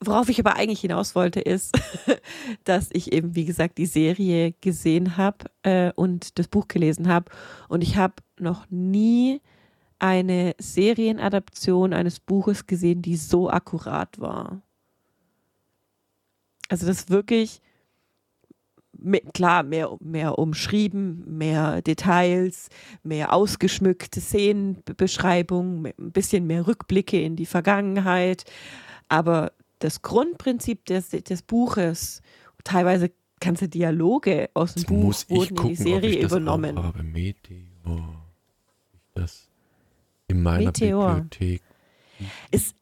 Worauf ich aber eigentlich hinaus wollte, ist, dass ich eben, wie gesagt, die Serie gesehen habe äh, und das Buch gelesen habe. Und ich habe noch nie eine Serienadaption eines Buches gesehen, die so akkurat war. Also das wirklich mehr, klar, mehr, mehr umschrieben, mehr Details, mehr ausgeschmückte Szenenbeschreibungen, ein bisschen mehr Rückblicke in die Vergangenheit. Aber das Grundprinzip des, des Buches, teilweise ganze Dialoge aus dem Jetzt Buch wurden gucken, in die Serie übernommen. Habe. Meteor. Das in meiner Meteor. Bibliothek. Ist,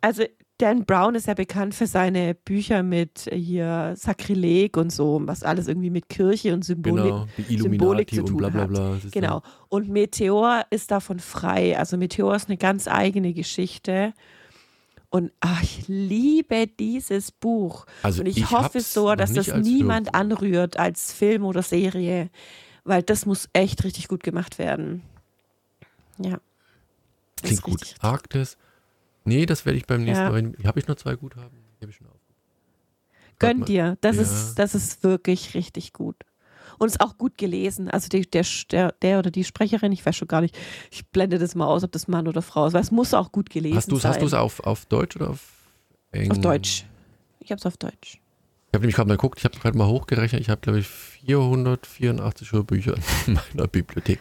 also Dan Brown ist ja bekannt für seine Bücher mit äh, hier Sakrileg und so, was alles irgendwie mit Kirche und Symbolik, genau, Symbolik zu tun und bla bla bla. Hat. Genau. Und Meteor ist davon frei. Also Meteor ist eine ganz eigene Geschichte. Und ach, ich liebe dieses Buch. Also und ich, ich hoffe so, dass das niemand Film. anrührt als Film oder Serie, weil das muss echt richtig gut gemacht werden. Ja. Klingt gut. Arktis Nee, das werde ich beim nächsten ja. Mal. Habe ich noch zwei Guthaben? Die habe ich schon aufgegeben. Gönn dir. Das, ja. ist, das ist wirklich richtig gut. Und ist auch gut gelesen. Also die, der, der, der oder die Sprecherin, ich weiß schon gar nicht, ich blende das mal aus, ob das Mann oder Frau ist, weil es muss auch gut gelesen hast sein. Hast du es auf, auf Deutsch oder auf Englisch? Auf Deutsch. Ich habe es auf Deutsch. Ich habe nämlich gerade mal geguckt, ich habe gerade mal hochgerechnet, ich habe glaube ich 484 Hörbücher in meiner Bibliothek.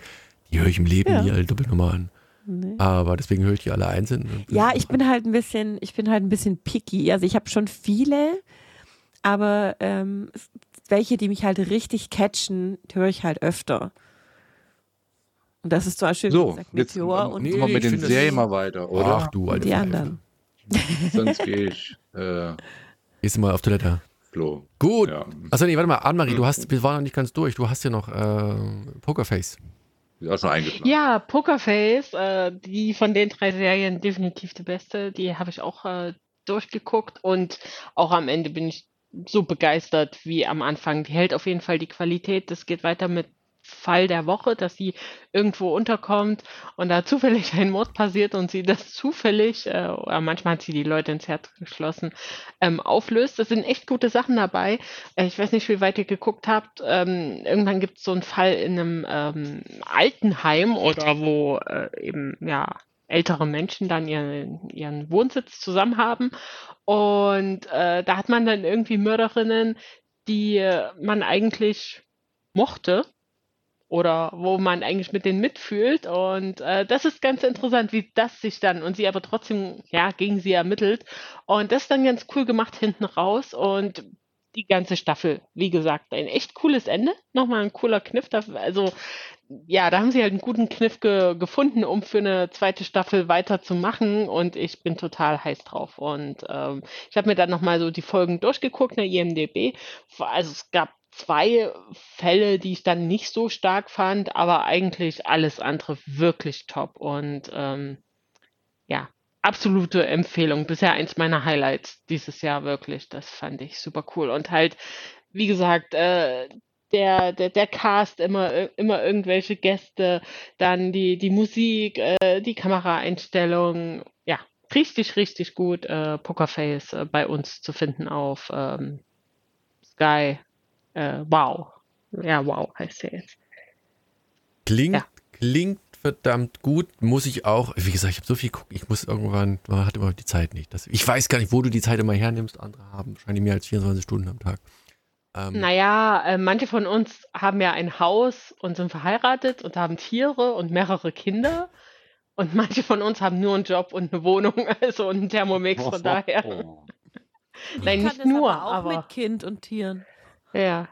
Die höre ich im Leben ja. nie alle doppelt nochmal an. Nee. Aber deswegen höre ich die alle einzeln. Ja, ich bin halt ein bisschen, ich bin halt ein bisschen picky. Also ich habe schon viele, aber ähm, welche, die mich halt richtig catchen, höre ich halt öfter. Und das ist zum Beispiel, so, gesagt, Meteor jetzt, und. Nee, wir mit den Serien mal weiter, oder? Ach du, alte Die anderen. Sonst gehe ich. Äh, Gehst du mal auf Toilette? Flo. Gut. Ja. Achso, nee, warte mal, Annemarie, du hast, wir waren noch nicht ganz durch. Du hast ja noch äh, Pokerface. Ist auch schon eingeschlafen. Ja, Pokerface, äh, die von den drei Serien definitiv die beste. Die habe ich auch äh, durchgeguckt und auch am Ende bin ich so begeistert wie am Anfang. Die hält auf jeden Fall die Qualität. Das geht weiter mit Fall der Woche, dass sie irgendwo unterkommt und da zufällig ein Mord passiert und sie das zufällig, äh, oder manchmal hat sie die Leute ins Herz geschlossen, ähm, auflöst. Das sind echt gute Sachen dabei. Äh, ich weiß nicht, wie weit ihr geguckt habt. Ähm, irgendwann gibt es so einen Fall in einem ähm, Altenheim oder wo äh, eben, ja, ältere Menschen dann ihren, ihren Wohnsitz zusammen haben. Und äh, da hat man dann irgendwie Mörderinnen, die äh, man eigentlich mochte oder wo man eigentlich mit denen mitfühlt. Und äh, das ist ganz interessant, wie das sich dann und sie aber trotzdem ja gegen sie ermittelt. Und das ist dann ganz cool gemacht hinten raus und die ganze Staffel, wie gesagt, ein echt cooles Ende. Nochmal ein cooler Kniff. Dafür, also ja, da haben sie halt einen guten Kniff ge gefunden, um für eine zweite Staffel weiterzumachen und ich bin total heiß drauf. Und ähm, ich habe mir dann nochmal so die Folgen durchgeguckt, der IMDB. Also es gab zwei Fälle, die ich dann nicht so stark fand, aber eigentlich alles andere wirklich top. Und ähm, ja, absolute Empfehlung. Bisher eins meiner Highlights dieses Jahr wirklich. Das fand ich super cool. Und halt, wie gesagt, äh, der, der, der Cast, immer, immer irgendwelche Gäste, dann die, die Musik, äh, die Kameraeinstellung, ja, richtig, richtig gut äh, Pokerface äh, bei uns zu finden auf ähm, Sky. Äh, wow. Ja, wow heißt der jetzt. Klingt, ja. klingt verdammt gut. Muss ich auch, wie gesagt, ich habe so viel geguckt, ich muss irgendwann, man hat immer die Zeit nicht. Das, ich weiß gar nicht, wo du die Zeit immer hernimmst. Andere haben wahrscheinlich mehr als 24 Stunden am Tag. Ähm, naja, äh, manche von uns haben ja ein Haus und sind verheiratet und haben Tiere und mehrere Kinder. Und manche von uns haben nur einen Job und eine Wohnung, also einen Thermomix, von daher. Nein, nicht nur, aber auch aber mit Kind und Tieren. Ja.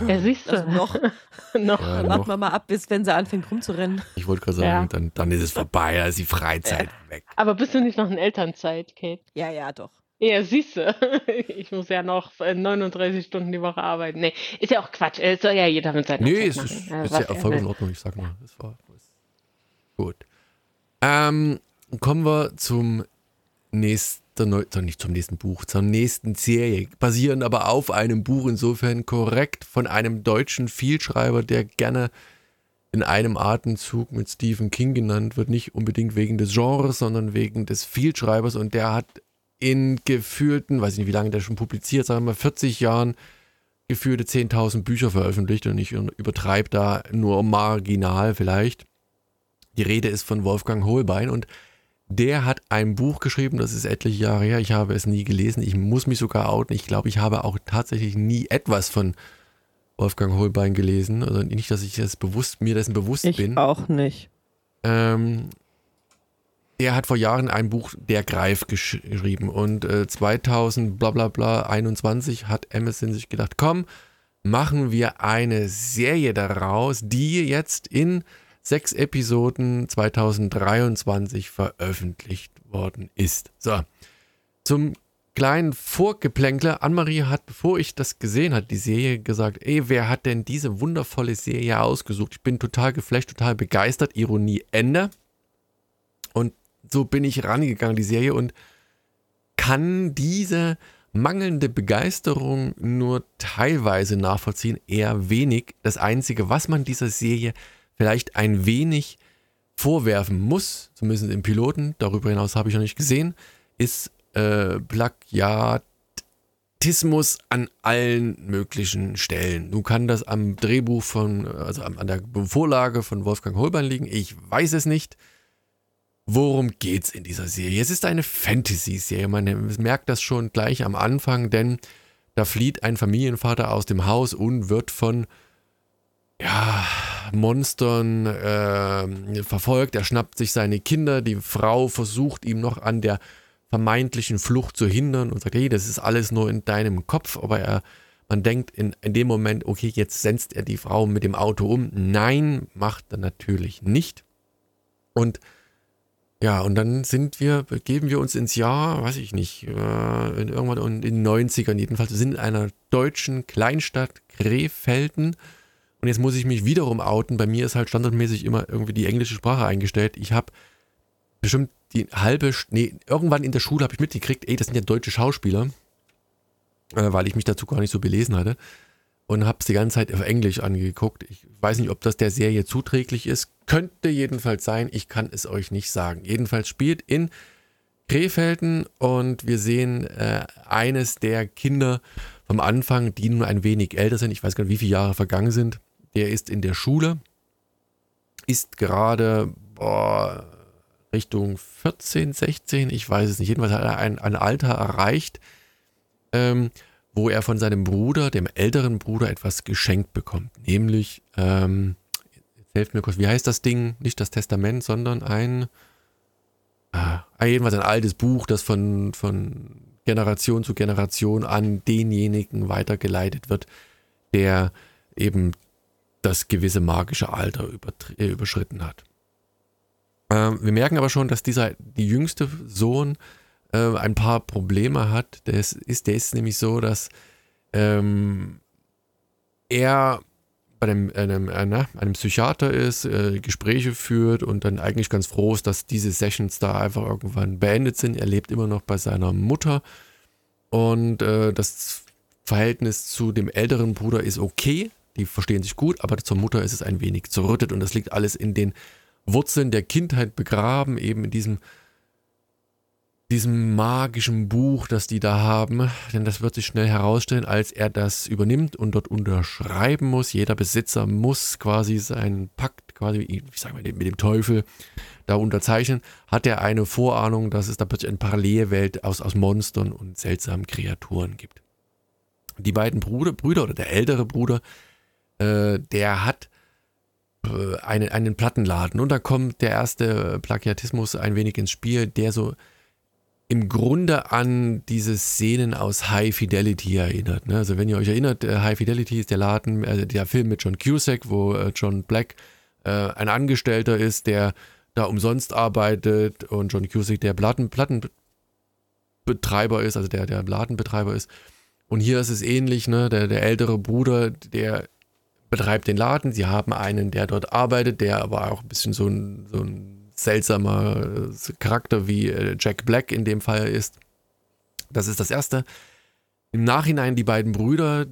Ja, ja siehst du. Also noch. noch. Ja, warten wir mal ab, bis wenn sie anfängt rumzurennen. Ich wollte gerade sagen, ja. dann, dann ist es vorbei, da ist die Freizeit weg. Aber bist du nicht noch in Elternzeit, Kate? Ja, ja, doch. Ja, siehst du. Ich muss ja noch 39 Stunden die Woche arbeiten. Nee, ist ja auch Quatsch. Es soll ja jeder mit seiner nee, Zeit machen. Nee, ist, ist ja voll in Ordnung, ich sag mal. Das war, gut. Ähm, kommen wir zum nächsten, nicht zum nächsten Buch, zur nächsten Serie. Basierend aber auf einem Buch, insofern korrekt von einem deutschen Vielschreiber, der gerne in einem Atemzug mit Stephen King genannt wird. Nicht unbedingt wegen des Genres, sondern wegen des Vielschreibers. Und der hat in gefühlten, weiß ich nicht, wie lange der schon publiziert, sagen wir mal 40 Jahren, gefühlte 10.000 Bücher veröffentlicht und ich übertreibe da nur marginal vielleicht. Die Rede ist von Wolfgang Holbein und der hat ein Buch geschrieben, das ist etliche Jahre her, ich habe es nie gelesen, ich muss mich sogar outen, ich glaube, ich habe auch tatsächlich nie etwas von Wolfgang Holbein gelesen, also nicht, dass ich das bewusst, mir dessen bewusst ich bin. Ich auch nicht. Ähm, er hat vor Jahren ein Buch Der Greif geschrieben. Und äh, 2000 bla bla bla 21 hat Emerson sich gedacht, komm, machen wir eine Serie daraus, die jetzt in sechs Episoden 2023 veröffentlicht worden ist. So, zum kleinen Vorgeplänkler. Anne-Marie hat, bevor ich das gesehen habe, die Serie gesagt, ey, wer hat denn diese wundervolle Serie ausgesucht? Ich bin total geflasht, total begeistert. Ironie, Ende. Und so bin ich rangegangen, die Serie, und kann diese mangelnde Begeisterung nur teilweise nachvollziehen, eher wenig. Das Einzige, was man dieser Serie vielleicht ein wenig vorwerfen muss, zumindest im Piloten, darüber hinaus habe ich noch nicht gesehen, ist äh, Plagiatismus an allen möglichen Stellen. Nun kann das am Drehbuch von, also an der Vorlage von Wolfgang Holbein liegen, ich weiß es nicht. Worum geht's in dieser Serie? Es ist eine Fantasy-Serie. Man merkt das schon gleich am Anfang, denn da flieht ein Familienvater aus dem Haus und wird von ja, Monstern äh, verfolgt. Er schnappt sich seine Kinder. Die Frau versucht ihm noch an der vermeintlichen Flucht zu hindern und sagt, hey, das ist alles nur in deinem Kopf. Aber er, man denkt in, in dem Moment, okay, jetzt senzt er die Frau mit dem Auto um. Nein, macht er natürlich nicht. Und ja, und dann sind wir, begeben wir uns ins Jahr, weiß ich nicht, äh, irgendwann in den 90ern jedenfalls. Wir sind in einer deutschen Kleinstadt Krefelden. Und jetzt muss ich mich wiederum outen. Bei mir ist halt standardmäßig immer irgendwie die englische Sprache eingestellt. Ich habe bestimmt die halbe, nee, irgendwann in der Schule habe ich mitgekriegt, ey, das sind ja deutsche Schauspieler, äh, weil ich mich dazu gar nicht so belesen hatte. Und habe es die ganze Zeit auf Englisch angeguckt. Ich weiß nicht, ob das der Serie zuträglich ist. Könnte jedenfalls sein. Ich kann es euch nicht sagen. Jedenfalls spielt in Krefelden und wir sehen äh, eines der Kinder vom Anfang, die nun ein wenig älter sind. Ich weiß gar nicht, wie viele Jahre vergangen sind. Der ist in der Schule, ist gerade boah, Richtung 14, 16, ich weiß es nicht. Jedenfalls hat er ein, ein Alter erreicht, ähm, wo er von seinem Bruder, dem älteren Bruder, etwas geschenkt bekommt. Nämlich, ähm, jetzt helft mir kurz, wie heißt das Ding? Nicht das Testament, sondern ein, ah, jedenfalls ein altes Buch, das von, von Generation zu Generation an denjenigen weitergeleitet wird, der eben das gewisse magische Alter äh, überschritten hat. Ähm, wir merken aber schon, dass dieser, die jüngste Sohn äh, ein paar Probleme hat. Der ist, der ist nämlich so, dass ähm, er bei einem, einem, äh, einem Psychiater ist, äh, Gespräche führt und dann eigentlich ganz froh ist, dass diese Sessions da einfach irgendwann beendet sind. Er lebt immer noch bei seiner Mutter und äh, das Verhältnis zu dem älteren Bruder ist okay die verstehen sich gut, aber zur Mutter ist es ein wenig zerrüttet und das liegt alles in den Wurzeln der Kindheit begraben, eben in diesem, diesem magischen Buch, das die da haben, denn das wird sich schnell herausstellen, als er das übernimmt und dort unterschreiben muss. Jeder Besitzer muss quasi seinen Pakt, quasi, wie sagen wir, mit dem Teufel da unterzeichnen, hat er eine Vorahnung, dass es da plötzlich eine Parallelwelt aus, aus Monstern und seltsamen Kreaturen gibt. Die beiden Bruder, Brüder oder der ältere Bruder, äh, der hat äh, einen, einen Plattenladen und da kommt der erste Plagiatismus ein wenig ins Spiel, der so im Grunde an diese Szenen aus High Fidelity erinnert. Ne? Also wenn ihr euch erinnert, äh, High Fidelity ist der Laden, äh, der Film mit John Cusack, wo John Black äh, ein Angestellter ist, der da umsonst arbeitet und John Cusack der Platten, Plattenbetreiber ist, also der, der Ladenbetreiber ist. Und hier ist es ähnlich, ne? der, der ältere Bruder, der betreibt den Laden. Sie haben einen, der dort arbeitet, der aber auch ein bisschen so ein, so ein seltsamer äh, Charakter wie äh, Jack Black in dem Fall ist. Das ist das Erste. Im Nachhinein die beiden Brüder,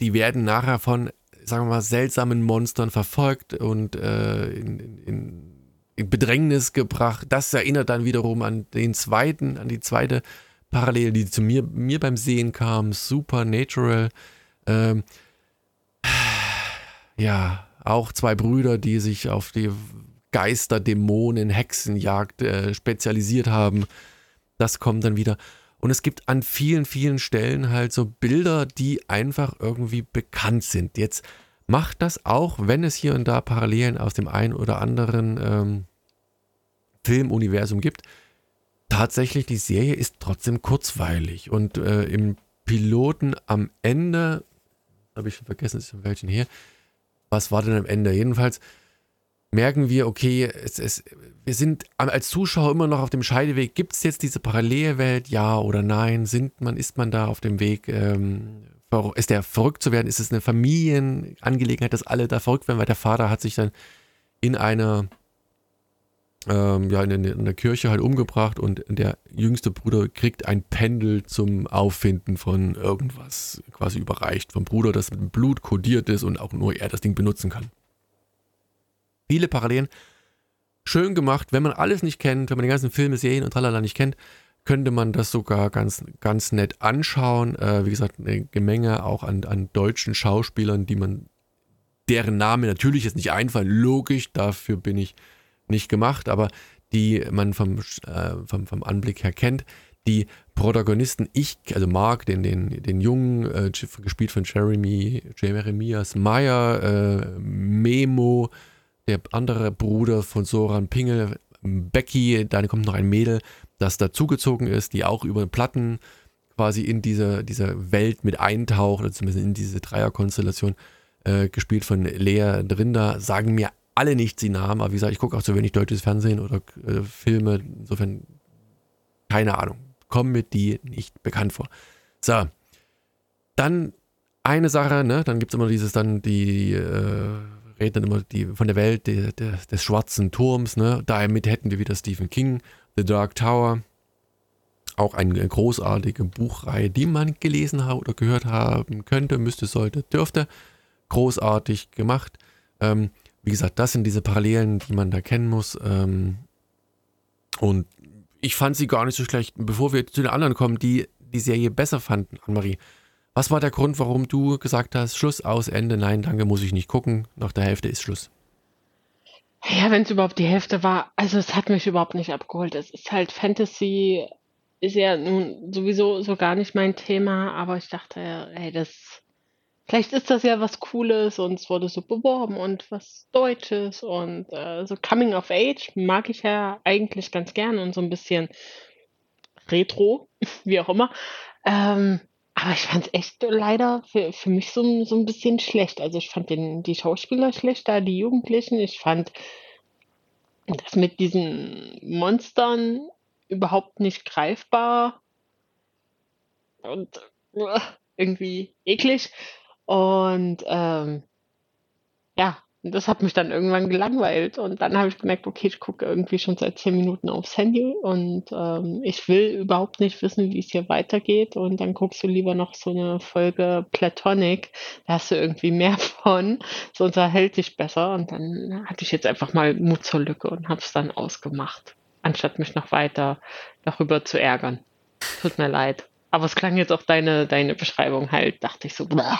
die werden nachher von, sagen wir mal, seltsamen Monstern verfolgt und äh, in, in, in, Bedrängnis gebracht. Das erinnert dann wiederum an den zweiten, an die zweite Parallele, die zu mir, mir beim Sehen kam. Supernatural. Ähm, ja, auch zwei Brüder, die sich auf die Geister, Dämonen, Hexenjagd äh, spezialisiert haben. Das kommt dann wieder. Und es gibt an vielen, vielen Stellen halt so Bilder, die einfach irgendwie bekannt sind. Jetzt macht das auch, wenn es hier und da Parallelen aus dem einen oder anderen ähm, Filmuniversum gibt, tatsächlich die Serie ist trotzdem kurzweilig. Und äh, im Piloten am Ende, habe ich schon vergessen, ist von welchen her, was war denn am Ende? Jedenfalls merken wir, okay, es, es, wir sind als Zuschauer immer noch auf dem Scheideweg. Gibt es jetzt diese Parallelwelt, ja oder nein? Sind man, ist man da auf dem Weg, ähm, ist der verrückt zu werden? Ist es eine Familienangelegenheit, dass alle da verrückt werden? Weil der Vater hat sich dann in einer, ähm, ja, in, in der Kirche halt umgebracht und der jüngste Bruder kriegt ein Pendel zum Auffinden von irgendwas quasi überreicht vom Bruder, das mit Blut kodiert ist und auch nur er das Ding benutzen kann. Viele Parallelen. Schön gemacht. Wenn man alles nicht kennt, wenn man die ganzen Filme, Serien und tralala nicht kennt, könnte man das sogar ganz, ganz nett anschauen. Äh, wie gesagt, eine Gemenge auch an, an deutschen Schauspielern, die man, deren Name natürlich jetzt nicht einfallen. Logisch, dafür bin ich nicht gemacht, aber die man vom, äh, vom, vom Anblick her kennt. Die Protagonisten, ich, also Mark, den, den, den Jungen, äh, gespielt von Jeremy, Jeremias Meyer, äh, Memo, der andere Bruder von Soran Pingel, Becky, dann kommt noch ein Mädel, das dazugezogen ist, die auch über Platten quasi in diese, diese Welt mit eintaucht, zumindest in diese Dreierkonstellation, äh, gespielt von Lea Drinder, sagen mir alle nicht die Namen, aber wie gesagt, ich gucke auch zu wenig deutsches Fernsehen oder äh, Filme, insofern keine Ahnung, kommen mir die nicht bekannt vor. So, dann eine Sache, ne, dann gibt es immer dieses dann die äh, reden dann immer die, von der Welt die, die, des schwarzen Turms. Ne? Damit hätten wir wieder Stephen King, The Dark Tower. Auch eine großartige Buchreihe, die man gelesen hat oder gehört haben könnte, müsste, sollte, dürfte. Großartig gemacht. Ähm, wie gesagt, das sind diese Parallelen, die man da kennen muss. Ähm, und ich fand sie gar nicht so schlecht. Bevor wir zu den anderen kommen, die die Serie besser fanden, Anne-Marie, was war der Grund, warum du gesagt hast, Schluss, aus, Ende, nein, danke, muss ich nicht gucken, nach der Hälfte ist Schluss? Ja, wenn es überhaupt die Hälfte war, also es hat mich überhaupt nicht abgeholt. Es ist halt Fantasy, ist ja nun sowieso so gar nicht mein Thema, aber ich dachte, ey, das, vielleicht ist das ja was Cooles und es wurde so beworben und was Deutsches und äh, so Coming of Age mag ich ja eigentlich ganz gern und so ein bisschen Retro, wie auch immer. Ähm, aber ich fand es echt leider für, für mich so, so ein bisschen schlecht. Also ich fand den, die Schauspieler schlechter, die Jugendlichen. Ich fand das mit diesen Monstern überhaupt nicht greifbar und uh, irgendwie eklig. Und ähm, ja, das hat mich dann irgendwann gelangweilt. Und dann habe ich gemerkt, okay, ich gucke irgendwie schon seit zehn Minuten aufs Handy und ähm, ich will überhaupt nicht wissen, wie es hier weitergeht. Und dann guckst du lieber noch so eine Folge Platonic. Da hast du irgendwie mehr von. So unterhält dich besser. Und dann hatte ich jetzt einfach mal Mut zur Lücke und habe es dann ausgemacht. anstatt mich noch weiter darüber zu ärgern. Tut mir leid. Aber es klang jetzt auch deine, deine Beschreibung halt, dachte ich so, boah,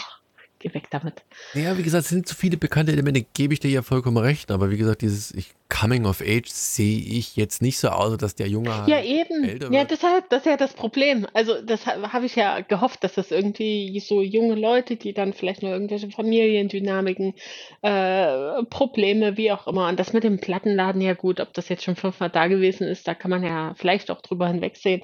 geh weg damit. Ja, wie gesagt, es sind zu viele bekannte Elemente, gebe ich dir ja vollkommen recht. Aber wie gesagt, dieses ich, Coming of Age sehe ich jetzt nicht so aus, dass der Junge Ja, eben. älter Ja, wird. deshalb, das ist ja das Problem. Also, das ha- habe ich ja gehofft, dass das irgendwie so junge Leute, die dann vielleicht nur irgendwelche Familiendynamiken, äh, Probleme, wie auch immer. Und das mit dem Plattenladen, ja gut, ob das jetzt schon fünfmal da gewesen ist, da kann man ja vielleicht auch drüber hinwegsehen.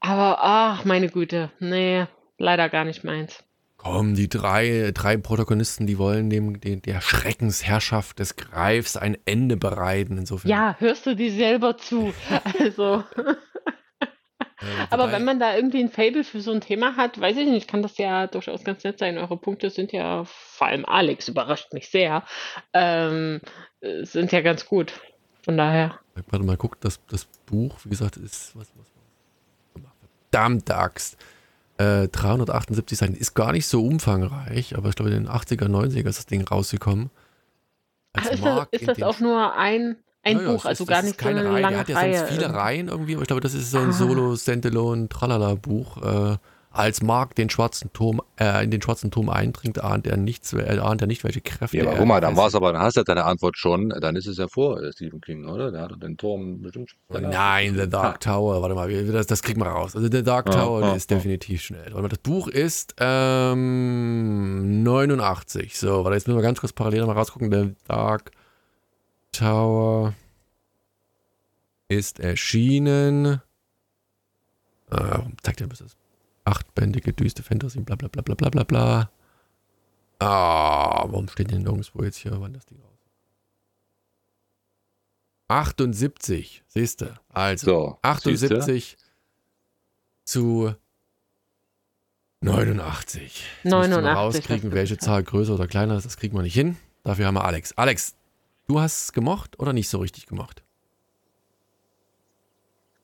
Aber, ach, meine Güte, nee, leider gar nicht meins. Komm, die drei, drei Protagonisten, die wollen dem, den, der Schreckensherrschaft des Greifs ein Ende bereiten. Insofern. Ja, hörst du die selber zu? Also. äh, Aber wenn man da irgendwie ein Faible für so ein Thema hat, weiß ich nicht, kann das ja durchaus ganz nett sein. Eure Punkte sind ja, vor allem Alex überrascht mich sehr, ähm, äh, sind ja ganz gut. Von daher. Warte mal, guck, das, das Buch, wie gesagt, ist was, was, was verdammte Axt. Äh, 378 Seiten ist gar nicht so umfangreich, aber ich glaube, in den 80er, 90er ist das Ding rausgekommen. Ach, ist das, ist das auch nur ein, ein Ja, Buch, also ist- gar nicht so keine eine Reihe. lange Der hat ja sonst viele. Reihen irgendwie, aber ich glaube, das ist so ein Ah. Solo, Standalone, Tralala-Buch. Äh, als Mark den schwarzen Turm, äh, in den schwarzen Turm eindringt, ahnt er nichts, äh, ahnt er nicht, welche Kräfte Ja, aber er guck mal, dann war es aber, dann hast du deine Antwort schon, dann ist es ja vor Stephen King, oder? Der hat den Turm bestimmt. Nein, The Dark Tower. Warte mal, das, das kriegen wir raus. Also The Dark Tower ah, ist ah. definitiv schnell. Warte mal, das Buch ist ähm, 89. So, warte, jetzt müssen wir ganz kurz parallel mal rausgucken. The Dark Tower ist erschienen. Äh, warum zeigt er das? Achtbändige, düste Fantasy, bla bla bla bla bla bla bla. Ah, warum steht denn nirgendwo jetzt hier, wann das Ding raus? 78, siehst du. Also, So, 78 zu 89. Jetzt müssten wir 89 hast rauskriegen, welche. Zahl größer oder kleiner ist. Das kriegen wir nicht hin. Dafür haben wir Alex. Alex, du hast es gemocht oder nicht so richtig gemocht?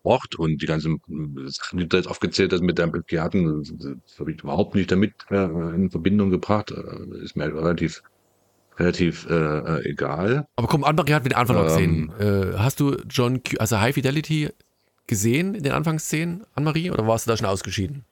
Ort und die ganzen Sachen, die du jetzt aufgezählt hast mit deinem Begehrten, das habe ich überhaupt nicht damit äh, in Verbindung gebracht. Äh, Ist mir relativ, relativ äh, äh, egal. Aber komm, Anne-Marie hat den Anfang noch Ähm. gesehen. Äh, hast du John, Q also High Fidelity gesehen in den Anfangsszenen, Anne-Marie, oder warst du da schon ausgeschieden?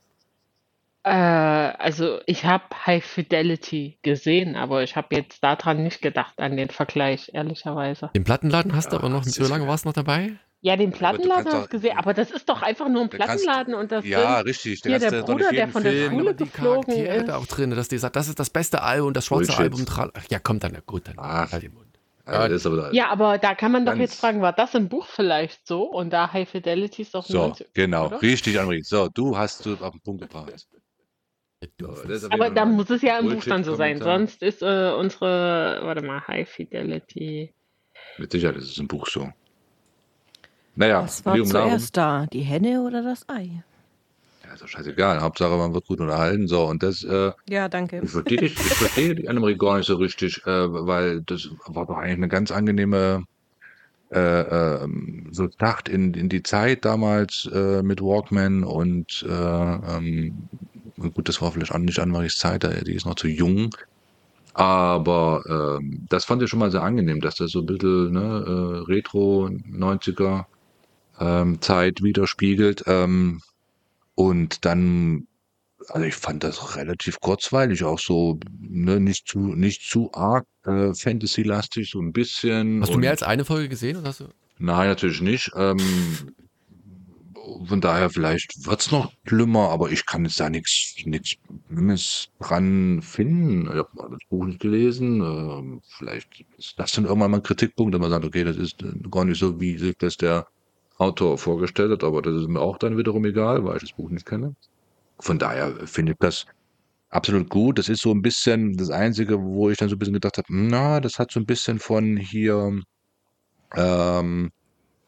Äh, also ich habe High Fidelity gesehen, aber ich habe jetzt daran nicht gedacht, an den Vergleich, ehrlicherweise. Den Plattenladen hast du aber noch, so lange warst du noch dabei? Ja, den Plattenladen habe ich gesehen, aber das ist doch einfach nur ein Da kannst- Plattenladen und das Ja, richtig. hier der Bruder, der von der Film- Schule geflogen ist. da auch drin, dass die sagt, das ist das beste Album, das schwarze Bullshit. Album. Tra Ach, ja, kommt dann, gut, dann Ach. halt den Mund. Das ist aber, Ja, aber da kann man doch jetzt fragen, war das im Buch vielleicht so? Und da High Fidelity ist doch So, 90, genau, oder? richtig, Anne-Marie. So, du hast du auf den Punkt gebracht. So, Aber da muss es ja im Buch dann so sein, sonst ist äh, unsere, warte mal, High Fidelity. Mit Sicherheit ist es im Buch so. Naja, Was war wie um darum. zuerst da? Die Henne oder das Ei? Ja, ist doch scheißegal. Hauptsache, man wird gut unterhalten. So, und das, äh, Ja, danke. ich verstehe dich, ich verstehe die Annemarie gar nicht so richtig, äh, weil das war doch eigentlich eine ganz angenehme äh, ähm, so Tacht in, in die Zeit damals äh, mit Walkman und äh, ähm, gut, das war vielleicht auch nicht Annemaries Zeit, äh, die ist noch zu jung. Aber ähm, das fand ich schon mal sehr angenehm, dass das so ein bisschen ne, äh, Retro 90er ähm, Zeit widerspiegelt. Ähm, und dann, also ich fand das relativ kurzweilig, auch so ne, nicht zu nicht zu arg äh, Fantasy-lastig, so ein bisschen. Hast du mehr als eine Folge gesehen? Oder hast du? Nein, natürlich nicht. Ähm, von daher, vielleicht wird's noch schlimmer, aber ich kann jetzt da nichts nichts Schlimmes dran finden. Ich habe das Buch nicht gelesen. Ähm, vielleicht ist das dann irgendwann mal ein Kritikpunkt, dass man sagt, okay, das ist äh, gar nicht so, wie sich das der Autor vorgestellt hat, aber das ist mir auch dann wiederum egal, weil ich das Buch nicht kenne. Von daher finde ich das absolut gut. Das ist so ein bisschen das Einzige, wo ich dann so ein bisschen gedacht habe, na, das hat so ein bisschen von hier ähm,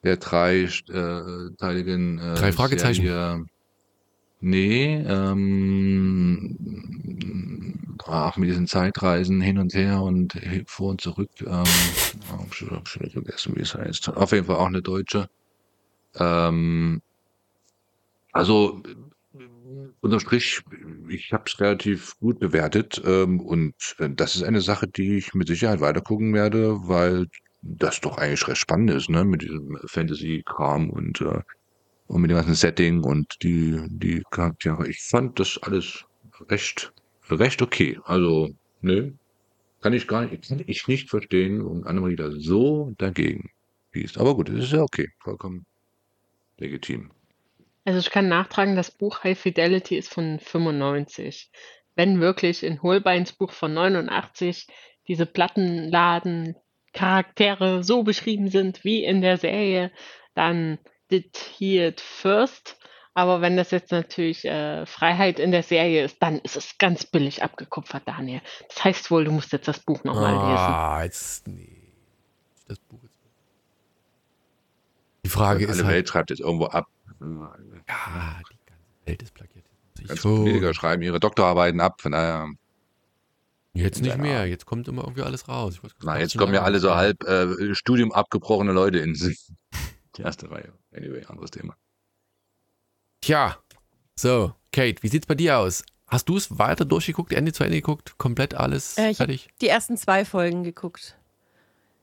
der dreiteiligen äh, Drei Fragezeichen. Serie. Nee, ähm, ach, mit diesen Zeitreisen hin und her und vor und zurück. Ähm, hab schon, hab schon vergessen, wie es heißt. Auf jeden Fall auch eine deutsche. Ähm, also unterm Strich, ich habe es relativ gut bewertet ähm, und äh, das ist eine Sache, die ich mit Sicherheit weitergucken werde, weil das doch eigentlich recht spannend ist, ne? Mit diesem Fantasy-Kram und, äh, und mit dem ganzen Setting und die, die Charaktere. Ich fand das alles recht, recht okay. Also, ne? Kann ich gar nicht, ich nicht verstehen, warum Annemarie da so dagegen ist. Aber gut, das ist ja okay. Vollkommen legitim. Also ich kann nachtragen, das Buch High Fidelity ist von 95. Wenn wirklich in Holbeins Buch von 89 diese Plattenladen Charaktere so beschrieben sind wie in der Serie, dann did he it first. Aber wenn das jetzt natürlich äh, Freiheit in der Serie ist, dann ist es ganz billig abgekupfert, Daniel. Das heißt wohl, du musst jetzt das Buch nochmal lesen. Ah, jetzt, nee. Das Buch Frage Alle ist halt, Welt schreibt jetzt irgendwo ab. ja, die ganze Welt ist plagiert. Ganz. Politiker schreiben ihre Doktorarbeiten ab. Von daher, Jetzt nicht mehr, jetzt kommt immer irgendwie alles raus. Ich weiß, na, jetzt kommen ja alle so halb äh, Studium abgebrochene Leute in die erste Reihe. Anyway, anderes Thema. Tja, so, Kate, wie sieht's bei dir aus? Hast du es weiter durchgeguckt, Ende zu Ende geguckt, komplett alles Äh, ich hab fertig? die ersten zwei Folgen geguckt.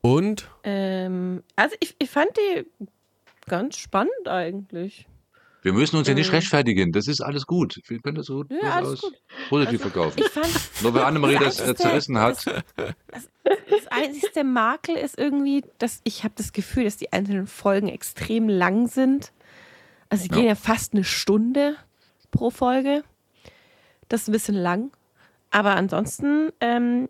Und? Ähm, also ich, ich fand die ganz spannend eigentlich. Wir müssen uns ja nicht Mhm. rechtfertigen. Das ist alles gut. Wir können das so Ja, alles gut. positiv verkaufen. Ich fand, Nur weil Annemarie das, Das äh, Einzige- zerrissen hat. das einzigste Makel ist irgendwie, dass ich habe das Gefühl, dass die einzelnen Folgen extrem lang sind. Also sie Ja. gehen ja fast eine Stunde pro Folge. Das ist ein bisschen lang. Aber ansonsten, ähm,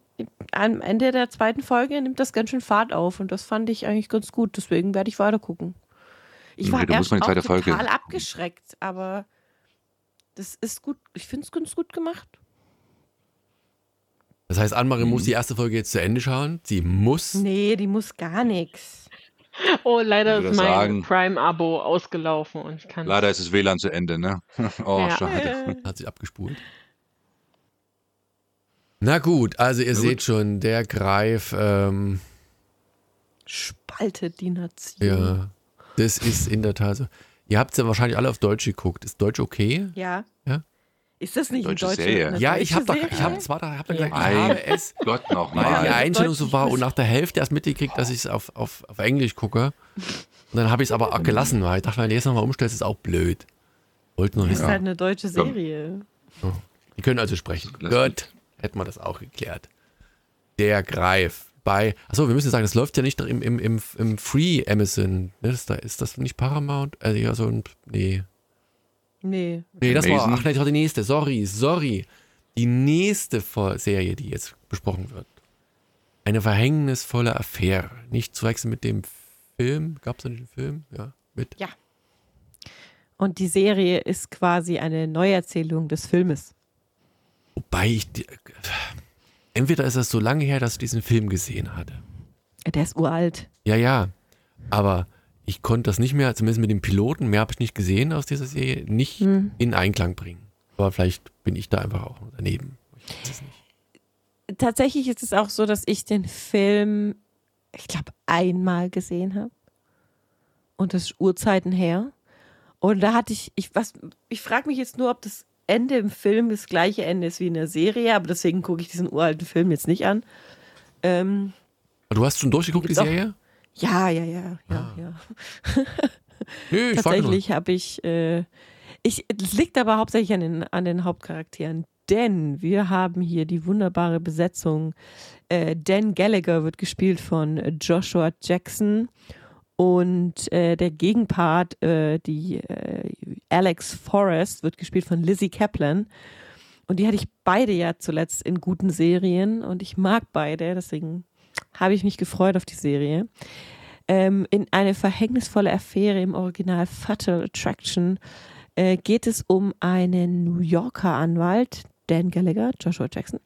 am Ende der zweiten Folge nimmt das ganz schön Fahrt auf und das fand ich eigentlich ganz gut. Deswegen werde ich weiter gucken. Ich war erst auch total Folge- abgeschreckt, aber das ist gut. Ich finde es ganz gut gemacht. Das heißt, Annemarie Mhm. muss die erste Folge jetzt zu Ende schauen. Sie muss. Nee, die muss gar nichts. Oh, leider ist mein sagen- Prime-Abo ausgelaufen und ich kann Leider ist das WLAN zu Ende, ne? Oh, Ja. schade. Hat sich abgespult. Na gut, also ihr Na seht gut. schon, der Greif, ähm, Spaltet die Nation. ja, das ist in der Tat so. Ihr habt es ja wahrscheinlich alle auf Deutsch geguckt. Ist Deutsch okay? Ja. Ja? Ist das nicht Deutsche ein deutsche, Serie. eine Ja, deutsche ich habe doch, ich habe zwar da, hab dann Ja. gesagt, ich habe es, Gott weil die nochmal. Einstellung so war nicht und nach der Hälfte erst mitgekriegt, dass ich es auf, auf, auf Englisch gucke. Und dann habe ich es aber auch gelassen, weil ich dachte, wenn du jetzt nochmal umstellst, ist auch blöd. Wollte nur Das ist halt eine deutsche Serie. Die können also sprechen. Gut, hätten wir das auch geklärt. Der Greif bei. Achso, wir müssen sagen, das läuft ja nicht im, im, im, im Free Amazon. Ne, das da, ist das nicht Paramount? Also ja. Nee. Nee. Nee, das war. Amazon. Ach nee, das war die nächste. Sorry, sorry. Die nächste Serie, die jetzt besprochen wird. Eine verhängnisvolle Affäre. Nicht zu wechseln mit dem Film. Gab es da nicht einen Film? Ja. Mit. Und die Serie ist quasi eine Neuerzählung des Filmes. Wobei ich. die- Entweder ist das so lange her, dass ich diesen Film gesehen hatte. Der ist uralt. Ja, ja. Aber ich konnte das nicht mehr, zumindest mit dem Piloten, mehr habe ich nicht gesehen aus dieser Serie, nicht Hm. in Einklang bringen. Aber vielleicht bin ich da einfach auch daneben. Ich weiß es nicht. Tatsächlich ist es auch so, dass ich den Film, ich glaube, einmal gesehen habe. Und das ist Urzeiten her. Und da hatte ich, ich, was, ich frage mich jetzt nur, ob das Ende im Film das gleiche Ende ist wie in der Serie, aber deswegen gucke ich diesen uralten Film jetzt nicht an. Ähm, Aber Du hast schon durchgeguckt, die Gibt's auch- Ah. Serie? ja, ja, ja, ja, ja. Nö. Tatsächlich habe ich, äh, ich, es liegt aber hauptsächlich an den, an den Hauptcharakteren, denn wir haben hier die wunderbare Besetzung. Äh, Dan Gallagher wird gespielt von Joshua Jackson und äh, der Gegenpart, äh, die äh, Alex Forrest, wird gespielt von Lizzie Kaplan. Und die hatte ich beide ja zuletzt in guten Serien und ich mag beide, deswegen habe ich mich gefreut auf die Serie ähm, in eine verhängnisvolle Affäre im Original Fatal Attraction äh, geht es um einen New Yorker Anwalt, Dan Gallagher, Joshua Jackson,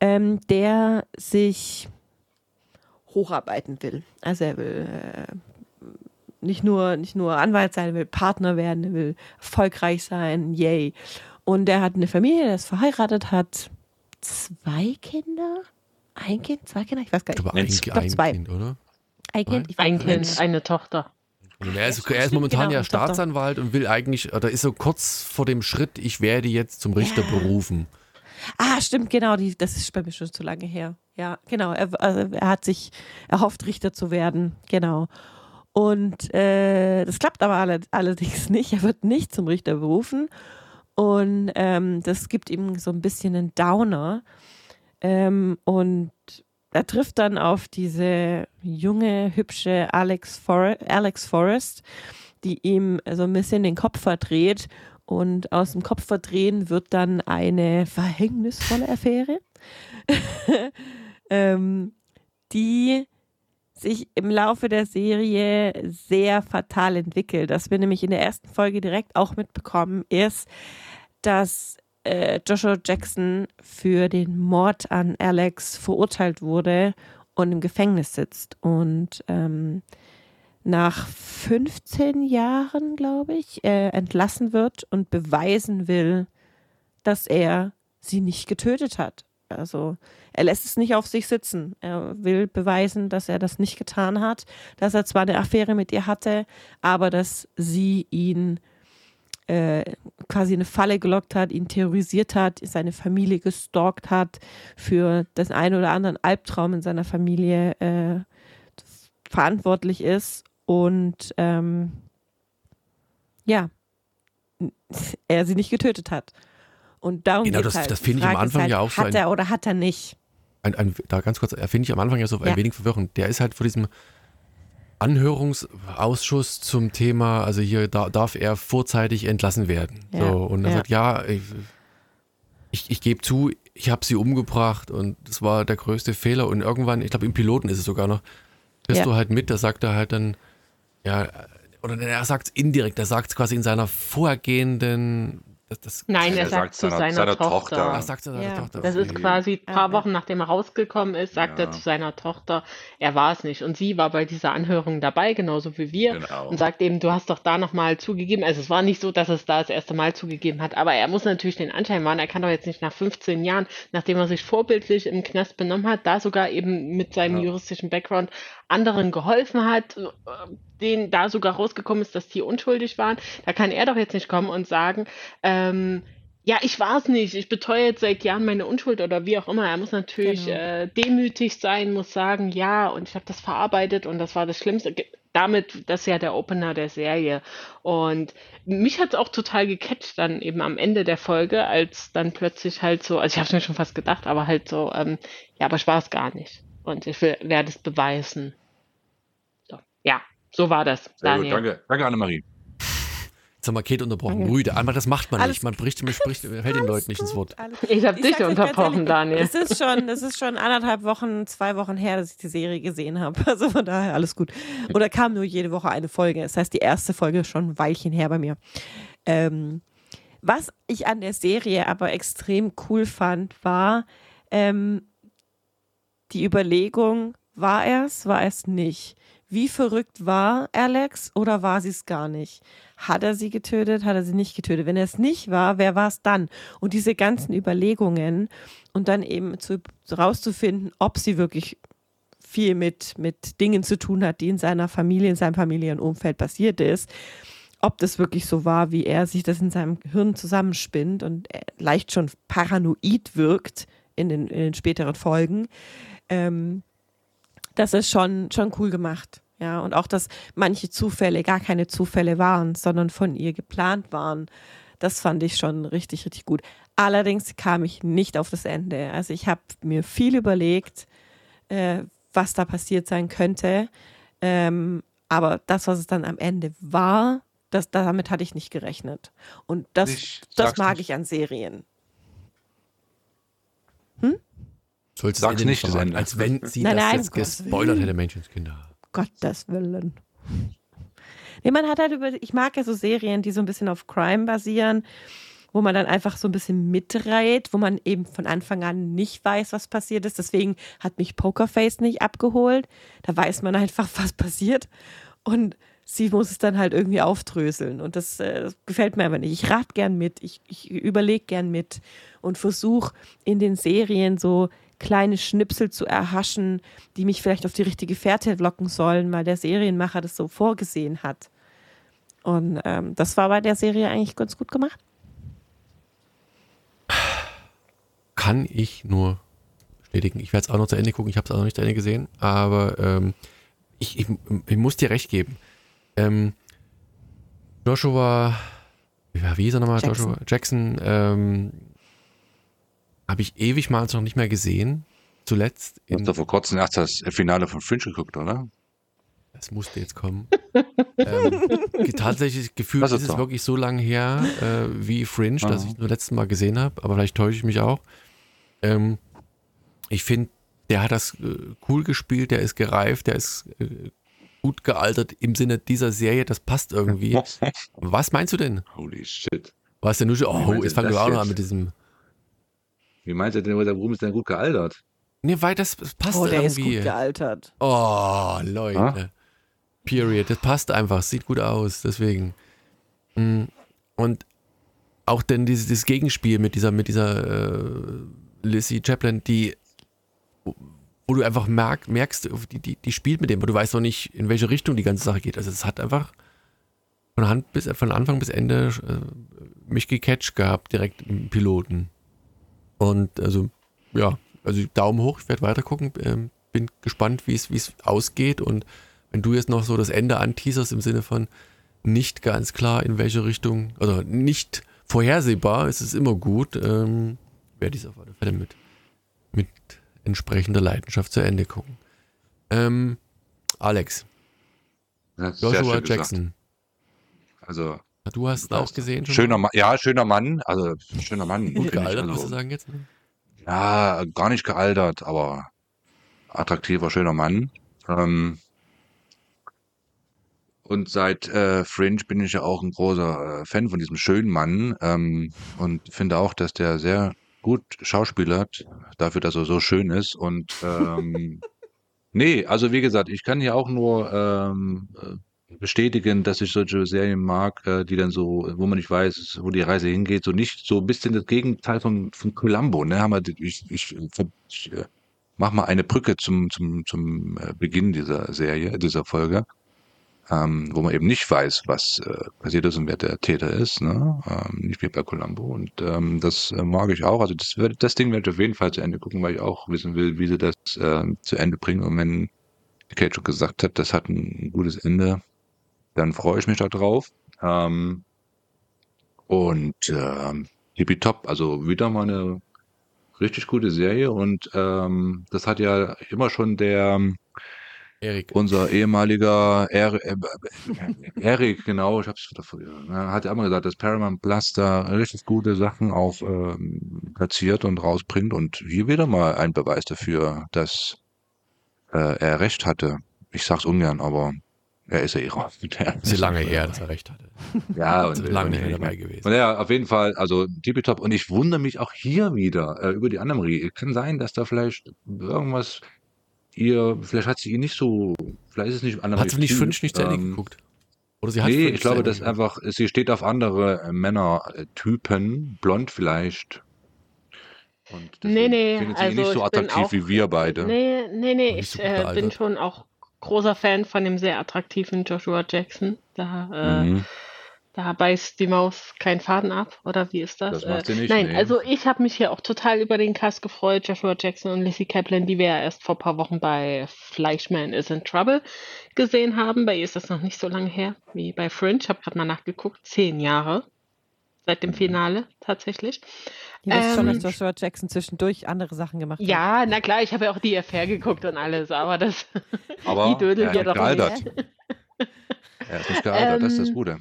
ähm, der sich hocharbeiten will. Also er will äh, nicht, nur, nicht nur Anwalt sein, er will Partner werden, er will erfolgreich sein, yay. Und er hat eine Familie, der ist verheiratet, hat zwei Kinder, ein Kind, zwei Kinder, ich weiß gar Ich nicht. glaube, ein, Ich glaub, ein zwei. Kind, oder? Ein Kind, ich weiß ein nicht. Kind, eine Tochter. Und er, ist, er ist momentan Genau, ja. Staatsanwalt und will eigentlich, oder ist so kurz vor dem Schritt, ich werde jetzt zum Richter Ja. berufen. Ah, stimmt, genau, die, das ist bei mir schon zu lange her. Ja, genau. Er, also er hat sich erhofft, Richter zu werden. Genau. Und äh, das klappt aber alle, allerdings nicht. Er wird nicht zum Richter berufen. Und ähm, das gibt ihm so ein bisschen einen Downer. Ähm, und er trifft dann auf diese junge, hübsche Alex, For Alex Forrest, die ihm so ein bisschen den Kopf verdreht. Und aus dem Kopf verdrehen wird dann eine verhängnisvolle Affäre, ähm, die sich im Laufe der Serie sehr fatal entwickelt. Das wir nämlich in der ersten Folge direkt auch mitbekommen, ist, dass äh, Joshua Jackson für den Mord an Alex verurteilt wurde und im Gefängnis sitzt. Und ähm, nach 15 Jahren, glaube ich, äh, entlassen wird und beweisen will, dass er sie nicht getötet hat. Also er lässt es nicht auf sich sitzen. Er will beweisen, dass er das nicht getan hat, dass er zwar eine Affäre mit ihr hatte, aber dass sie ihn äh, quasi eine Falle gelockt hat, ihn terrorisiert hat, seine Familie gestalkt hat, für das ein oder anderen Albtraum in seiner Familie äh, verantwortlich ist und ähm, ja, er sie nicht getötet hat. Und darum genau, das, halt. das finde ich am Anfang halt, ja auch so. Hat er oder hat er nicht? Ein, ein, da ganz kurz, finde ich am Anfang ja so ja. ein wenig verwirrend. Der ist halt vor diesem Anhörungsausschuss zum Thema, also hier da, darf er vorzeitig entlassen werden. Ja. So, und er ja. sagt, ja, ich, ich, ich gebe zu, ich habe sie umgebracht und das war der größte Fehler. Und irgendwann, ich glaube im Piloten ist es sogar noch, bist du halt mit, da sagt er halt dann, ja, oder er sagt es indirekt, er sagt es quasi in seiner vorgehenden das, das Nein, er, er sagt, zu seiner, seiner Tochter. Tochter. Ach, sagt zu seiner ja. Tochter. Das ist quasi ein paar Wochen nachdem er rausgekommen ist, sagt ja. er zu seiner Tochter, er war es nicht. Und sie war bei dieser Anhörung dabei, genauso wie wir. Genau. Und sagt eben, du hast doch da nochmal zugegeben. Also es war nicht so, dass es da das erste Mal zugegeben hat, aber er muss natürlich den Anschein wahren. Er kann doch jetzt nicht nach 15 Jahren, nachdem er sich vorbildlich im Knast benommen hat, da sogar eben mit seinem ja. juristischen Background anderen geholfen hat, äh, denen da sogar rausgekommen ist, dass die unschuldig waren. Da kann er doch jetzt nicht kommen und sagen, ähm, ja, ich war es nicht, ich beteuere jetzt seit Jahren meine Unschuld oder wie auch immer. Er muss natürlich genau. äh, demütig sein, muss sagen, ja, und ich habe das verarbeitet und das war das Schlimmste. Damit, das ist ja der Opener der Serie. Und mich hat es auch total gecatcht dann eben am Ende der Folge, als dann plötzlich halt so, also ich habe es mir schon fast gedacht, aber halt so, ähm, ja, aber ich war es gar nicht. Und ich will, werde es beweisen. Ja, so war das. Daniel. Gut, danke, danke Annemarie. Jetzt haben wir Kate unterbrochen. Rüde. Aber das macht man alles nicht. Man bricht, man spricht, hält den Leuten nicht ins Wort. Ich habe dich unterbrochen, Daniel. Es ist, schon, es ist schon anderthalb Wochen, zwei Wochen her, dass ich die Serie gesehen habe. Also von daher alles gut. Oder kam nur jede Woche eine Folge. Das heißt, die erste Folge ist schon ein Weilchen her bei mir. Ähm, was ich an der Serie aber extrem cool fand, war ähm, die Überlegung, war er es, war es nicht? Wie verrückt war Alex oder war sie es gar nicht? Hat er sie getötet, hat er sie nicht getötet? Wenn er es nicht war, wer war es dann? Und diese ganzen Überlegungen und dann eben zu, rauszufinden, ob sie wirklich viel mit, mit Dingen zu tun hat, die in seiner Familie, in seinem Familienumfeld passiert ist, ob das wirklich so war, wie er sich das in seinem Hirn zusammenspinnt und leicht schon paranoid wirkt in den, in den späteren Folgen. Ähm, das ist schon, schon cool gemacht. Ja, und auch, dass manche Zufälle gar keine Zufälle waren, sondern von ihr geplant waren. Das fand ich schon richtig, richtig gut. Allerdings kam ich nicht auf das Ende. Also ich habe mir viel überlegt, äh, was da passiert sein könnte. Ähm, aber das, was es dann am Ende war, das, damit hatte ich nicht gerechnet. Und das, das mag nicht. ich an Serien. Hm? Sollst Sag's nicht, das Ende. als wenn sie nein, das nein, jetzt gespoilert hätte, Menschenskinder. Gottes Willen. Nee, man hat halt über, ich mag ja so Serien, die so ein bisschen auf Crime basieren, wo man dann einfach so ein bisschen mitreiht, wo man eben von Anfang an nicht weiß, was passiert ist. Deswegen hat mich Pokerface nicht abgeholt. Da weiß man einfach, was passiert. Und sie muss es dann halt irgendwie aufdröseln. Und das, äh, das gefällt mir aber nicht. Ich rate gern mit, ich, ich überlege gern mit und versuche in den Serien so kleine Schnipsel zu erhaschen, die mich vielleicht auf die richtige Fährte locken sollen, weil der Serienmacher das so vorgesehen hat. Und ähm, das war bei der Serie eigentlich ganz gut gemacht. kann ich nur bestätigen. Ich werde es auch noch zu Ende gucken. Ich habe es auch noch nicht zu Ende gesehen, aber ähm, ich, ich, ich, muss dir recht geben. Ähm, Joshua, wie hieß er nochmal? Jackson. Joshua Jackson, ähm, habe ich ewig mal noch nicht mehr gesehen. Zuletzt. Du hast doch vor kurzem erst das Finale von Fringe geguckt, oder? Das musste jetzt kommen. ähm, tatsächlich gefühlt ist, ist es wirklich so lange her äh, wie Fringe, dass ich nur letztes Mal gesehen habe, aber vielleicht täusche ich mich auch. Ähm, ich finde, der hat das äh, cool gespielt, der ist gereift, der ist äh, gut gealtert im Sinne dieser Serie, das passt irgendwie. Was meinst du denn? Holy shit. Was denn nur so, oh, jetzt fangen wir auch noch an mit diesem. Wie meinst du denn, warum ist der gut gealtert? Nee, weil das, das passt oh, der irgendwie. ist gut gealtert. Oh, Leute. Ha? Period. Das passt einfach, sieht gut aus, deswegen. Mm, und auch denn dieses, dieses Gegenspiel mit dieser, mit dieser äh, Lizzie Chaplin, die wo du einfach merk, merkst, die, die, die spielt mit dem, aber du weißt noch nicht, in welche Richtung die ganze Sache geht. Also es hat einfach von, Hand bis, von Anfang bis Ende äh, mich gecatcht gehabt, direkt im Piloten. Und also, ja, also Daumen hoch, ich werde weiter gucken, ähm, bin gespannt, wie es ausgeht und wenn du jetzt noch so das Ende anteaserst im Sinne von nicht ganz klar in welche Richtung, also nicht vorhersehbar, ist es immer gut, ähm, werde ich es auf alle Fälle mit, mit entsprechender Leidenschaft zu Ende gucken. Ähm, Alex. Joshua Jackson. Also. Du hast ihn auch gesehen schon? Schöner Mann, ja, schöner Mann. Also, schöner Mann. Gut gealtert, also, musst du sagen jetzt? Ne? Ja, gar nicht gealtert, aber attraktiver, schöner Mann. Ähm, und seit äh, Fringe bin ich ja auch ein großer äh, Fan von diesem schönen Mann ähm, und finde auch, dass der sehr gut schauspielert, dafür, dass er so schön ist. Und ähm, nee, also wie gesagt, ich kann ja auch nur ähm, äh, bestätigen, dass ich solche Serien mag, äh, die dann so, wo man nicht weiß, wo die Reise hingeht, so nicht so ein bisschen das Gegenteil von, von Columbo, ne? Haben wir, ich, ich, ich äh, mach mal eine Brücke zum, zum, zum äh, Beginn dieser Serie, dieser Folge ähm, wo man eben nicht weiß, was äh, passiert ist und wer der Täter ist, ne? ähm, nicht wie bei Columbo. Und ähm, das mag ich auch. Also das, das Ding werde ich auf jeden Fall zu Ende gucken, weil ich auch wissen will, wie sie das äh, zu Ende bringen. Und wenn Kate schon gesagt hat, das hat ein gutes Ende, dann freue ich mich da drauf. Ähm, und äh, Top, also wieder mal eine richtig gute Serie und ähm, das hat ja immer schon der Erik. Unser ehemaliger er äh, Erik, genau, ich hab's hat ja immer gesagt, dass Paramount Plus da richtig gute Sachen auch ähm, platziert und rausbringt und hier wieder mal ein Beweis dafür, dass äh, er recht hatte. Ich sag's ungern, aber er ist ja ihrer. Ist lange her, dass er recht hatte. Ja, und lange nicht dabei gewesen. Und ja, auf jeden Fall, also tippitopp. Und ich wundere mich auch hier wieder äh, über die Annemarie. Kann sein, dass da vielleicht irgendwas ihr, vielleicht hat sie ihn nicht so, vielleicht ist es nicht anders. Hat sie nicht fünf nicht zu Ende ähm, geguckt? Oder sie hat nee, ich glaube, dass einfach, sie steht auf andere äh, Männertypen, blond vielleicht. Und nee, nee, findet sie also nicht so attraktiv auch, wie wir beide. Nee, nee, nee, ich äh, bin schon auch großer Fan von dem sehr attraktiven Joshua Jackson. Da äh, mhm. Da beißt die Maus keinen Faden ab, oder wie ist das? Das sie nicht. Nein, nee. also ich habe mich hier auch total über den Cast gefreut. Joshua Jackson und Lizzie Kaplan, die wir ja erst vor ein paar Wochen bei Fleischman is in Trouble gesehen haben. Bei ihr ist das noch nicht so lange her wie bei Fringe. Ich habe gerade mal nachgeguckt. Zehn Jahre seit dem Finale tatsächlich. Du weißt ähm, schon, dass Joshua Jackson zwischendurch andere Sachen gemacht hat. Ja, na klar, ich habe ja auch die Affair geguckt und alles, aber das aber die dödelt ja doch nicht. Er ist nicht gealtert, ähm, das ist das ähm, Gute.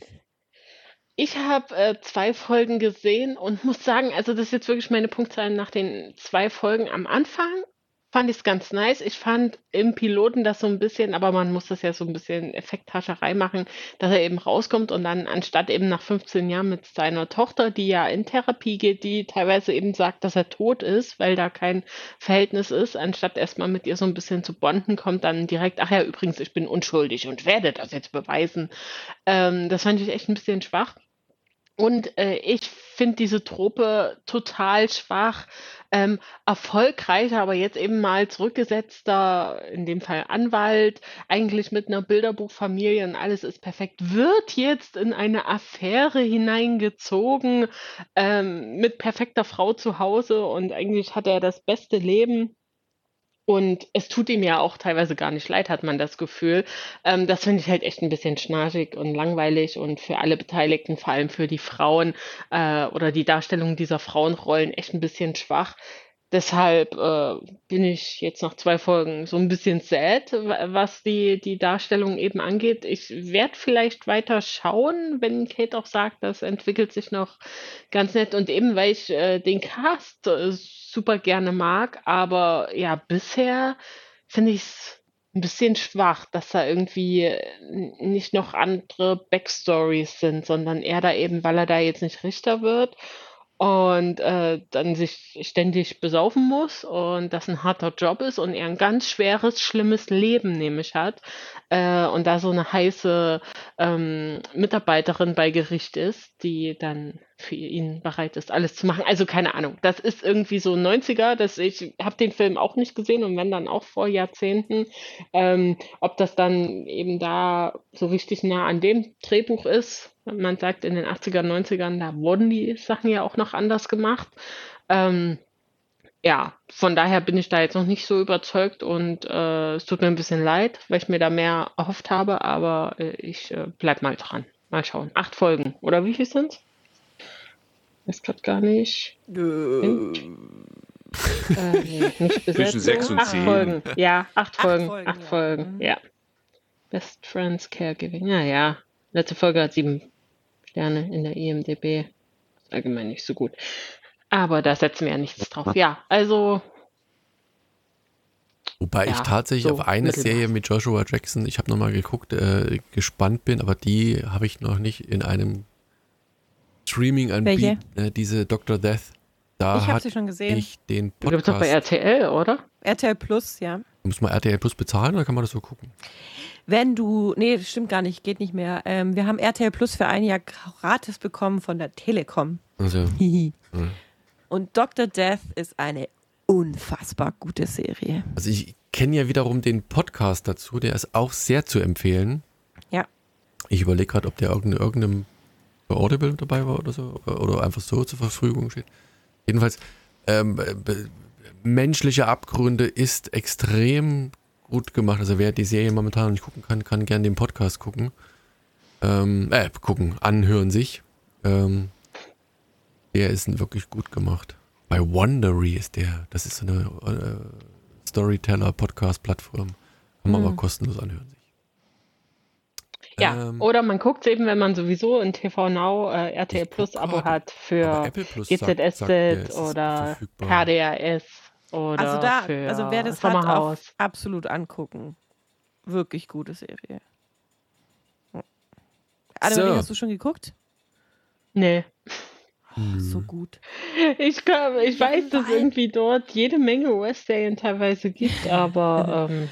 Ich habe äh, zwei Folgen gesehen und muss sagen, also das ist jetzt wirklich meine Punktzahl nach den zwei Folgen am Anfang. Fand ich es ganz nice. Ich fand im Piloten das so ein bisschen, aber man muss das ja so ein bisschen Effekthascherei machen, dass er eben rauskommt und dann anstatt eben nach 15 Jahren mit seiner Tochter, die ja in Therapie geht, die teilweise eben sagt, dass er tot ist, weil da kein Verhältnis ist, anstatt erstmal mit ihr so ein bisschen zu bonden, kommt dann direkt, ach ja, übrigens, ich bin unschuldig und werde das jetzt beweisen. Ähm, das fand ich echt ein bisschen schwach. Und äh, ich finde diese Trope total schwach, ähm, erfolgreicher, aber jetzt eben mal zurückgesetzter, in dem Fall Anwalt, eigentlich mit einer Bilderbuchfamilie und alles ist perfekt, wird jetzt in eine Affäre hineingezogen ähm, mit perfekter Frau zu Hause und eigentlich hat er das beste Leben. Und es tut ihm ja auch teilweise gar nicht leid, hat man das Gefühl. Ähm, das finde ich halt echt ein bisschen schnarchig und langweilig und für alle Beteiligten, vor allem für die Frauen äh, oder die Darstellung dieser Frauenrollen echt ein bisschen schwach. Deshalb äh, bin ich jetzt nach zwei Folgen so ein bisschen sad, was die, die Darstellung eben angeht. Ich werde vielleicht weiter schauen, wenn Kate auch sagt, das entwickelt sich noch ganz nett. Und eben, weil ich äh, den Cast äh, super gerne mag, aber ja, bisher finde ich es ein bisschen schwach, dass da irgendwie nicht noch andere Backstories sind, sondern er da eben, weil er da jetzt nicht Richter wird und äh, dann sich ständig besaufen muss und das ein harter Job ist und er ein ganz schweres, schlimmes Leben nämlich hat äh, und da so eine heiße ähm, Mitarbeiterin bei Gericht ist, die dann für ihn bereit ist, alles zu machen. Also keine Ahnung, das ist irgendwie so 90er, dass ich habe den Film auch nicht gesehen und wenn dann auch vor Jahrzehnten, ähm, ob das dann eben da so richtig nah an dem Drehbuch ist, man sagt, in den 80er, 90ern, da wurden die Sachen ja auch noch anders gemacht. Ähm, ja, von daher bin ich da jetzt noch nicht so überzeugt und äh, es tut mir ein bisschen leid, weil ich mir da mehr erhofft habe, aber äh, ich äh, bleib mal dran. Mal schauen. Acht Folgen, oder wie viel sind's? Weiß gerade gar nicht. Äh, nee, nicht Zwischen sechs und acht zehn. Folgen. Ja, acht, Acht Folgen. Folgen, acht ja. Folgen, Mhm. ja. Best Friends Caregiving. Ja, ja. Letzte Folge hat sieben Sterne in der IMDb. Ist allgemein nicht so gut. Aber da setzen wir ja nichts drauf. Ja, also Wobei ich Ja, tatsächlich so auf eine. Serie mit Joshua Jackson, ich habe nochmal geguckt, äh, gespannt bin, aber die habe ich noch nicht in einem Streaming anbieten. Äh, diese Dr. Death. Da Ich habe sie schon gesehen. ich den du gibt's doch bei Podcast. RTL, oder? RTL Plus, ja. Muss man RTL Plus bezahlen oder kann man das so gucken? Wenn du, nee, das stimmt gar nicht, geht nicht mehr. Ähm, wir haben RTL Plus für ein Jahr gratis bekommen von der Telekom. Also, Und Dr. Death ist eine unfassbar gute Serie. also ich kenne ja wiederum den Podcast dazu, der ist auch sehr zu empfehlen. Ja. Ich überlege gerade, ob der irgendein, irgendeinem bei Audible dabei war oder so, oder einfach so zur Verfügung steht. Jedenfalls, ähm, be- menschliche Abgründe ist extrem gut gemacht. Also wer die Serie momentan noch nicht gucken kann, kann gerne den Podcast gucken. Ähm, äh, gucken, anhören sich. Ähm, der ist wirklich gut gemacht. Bei Wondery ist der, das ist so eine äh, Storyteller-Podcast-Plattform. Kann man Mhm. aber kostenlos anhören. Ja, Ähm, oder man guckt eben, wenn man sowieso ein TV Now äh, RTL Plus Abo gerade, hat für GZSZ oder. KDRS oder Also da, für also wer das hat, Sommerhaus. auf absolut angucken. Wirklich gute Serie. Annemarie, So. hast du schon geguckt? Nee. So gut. Ich, glaub, ich weiß, dass es irgendwie dort jede Menge US-Serien teilweise gibt, aber ähm,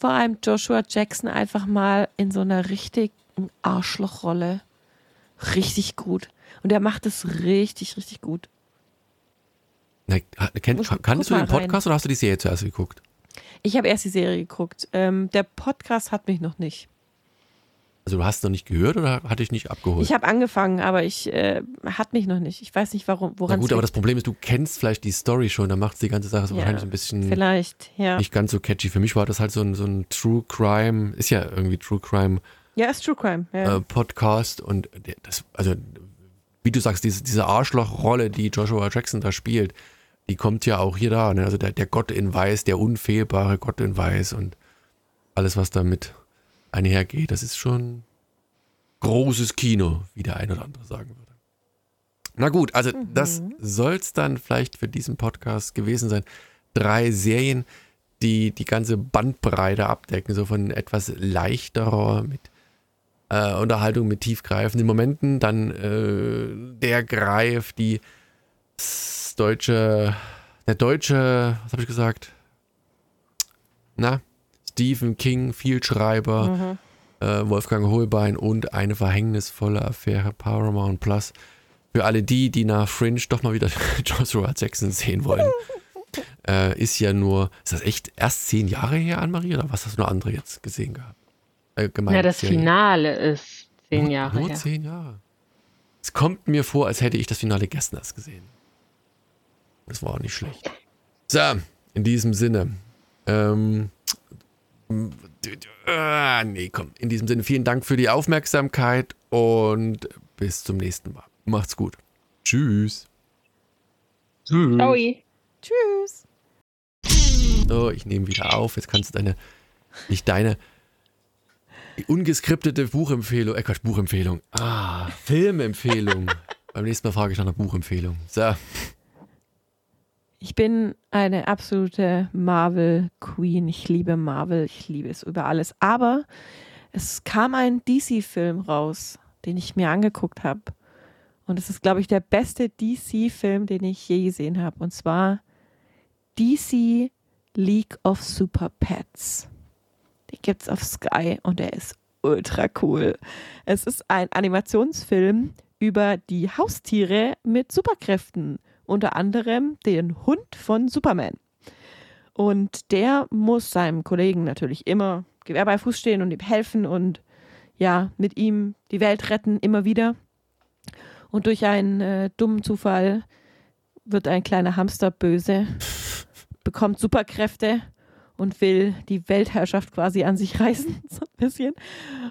Vor allem Joshua Jackson einfach mal in so einer richtigen Arschlochrolle. Richtig gut. Und er macht es richtig, richtig gut. Na, kenn, Muss- kannst du den mal rein. Podcast oder hast du die Serie zuerst geguckt? Ich habe erst die Serie geguckt. Ähm, der Podcast hat mich noch nicht. Also du hast noch nicht gehört oder hatte ich nicht abgeholt? Ich habe angefangen, aber ich äh, hat mich noch nicht. Ich weiß nicht, warum, Na woran gut, aber das Problem ist, du kennst vielleicht die Story schon, da macht die ganze Sache so Ja, wahrscheinlich ein bisschen Vielleicht, ja. nicht ganz so catchy. Für mich war das halt so ein, so ein True Crime, ist ja irgendwie True Crime Ja, ist True Crime. Ja. äh, Podcast und das, also wie du sagst, diese, diese Arschlochrolle, die Joshua Jackson da spielt, die kommt ja auch hier da. Ne? Also der, der Gott in Weiß, der unfehlbare Gott in Weiß und alles, was damit einhergeht, das ist schon großes Kino, wie der ein oder andere sagen würde. Na gut, also das soll es dann vielleicht für diesen Podcast gewesen sein. Drei Serien, die die ganze Bandbreite abdecken, so von etwas leichterer mit äh, Unterhaltung mit tiefgreifenden Momenten, dann äh, der Greif, die deutsche, der deutsche, was habe ich gesagt? Na, Stephen King, Vielschreiber, äh, Wolfgang Holbein und eine verhängnisvolle Affäre Paramount Plus. Für alle die, die nach Fringe doch mal wieder Joshua Jackson sehen wollen, äh, ist ja nur, ist das echt erst zehn Jahre her, Anne-Marie, oder was hast du noch andere jetzt gesehen gehabt? Äh, ja, das. Finale ist zehn nur, Jahre nur her. Nur zehn Jahre. Es kommt mir vor, als hätte ich das Finale gestern erst gesehen. Das war auch nicht schlecht. So, in diesem Sinne. Ähm, äh, nee, komm. In diesem Sinne, vielen Dank für die Aufmerksamkeit und bis zum nächsten Mal. Macht's gut. Tschüss. Tschüss. Tschüss. So, ich nehme wieder auf. Jetzt kannst du deine, nicht deine, ungeskriptete Buchempfehlung, äh Quatsch, Buchempfehlung. Ah, Filmempfehlung. Beim nächsten Mal frage ich nach einer Buchempfehlung. So. Ich bin eine absolute Marvel Queen. Ich liebe Marvel, ich liebe es über alles. Aber es kam ein DC-Film raus, den ich mir angeguckt habe. Und es ist, glaube ich, der beste DC-Film, den ich je gesehen habe. Und zwar DC League of Super Pets. Den gibt es auf Sky und der ist ultra cool. Es ist ein Animationsfilm über die Haustiere mit Superkräften unter anderem den Hund von Superman. Und der muss seinem Kollegen natürlich immer Gewehr bei Fuß stehen und ihm helfen und ja, mit ihm die Welt retten, immer wieder. Und durch einen äh, dummen Zufall wird ein kleiner Hamster böse, bekommt Superkräfte und will die Weltherrschaft quasi an sich reißen, so ein bisschen.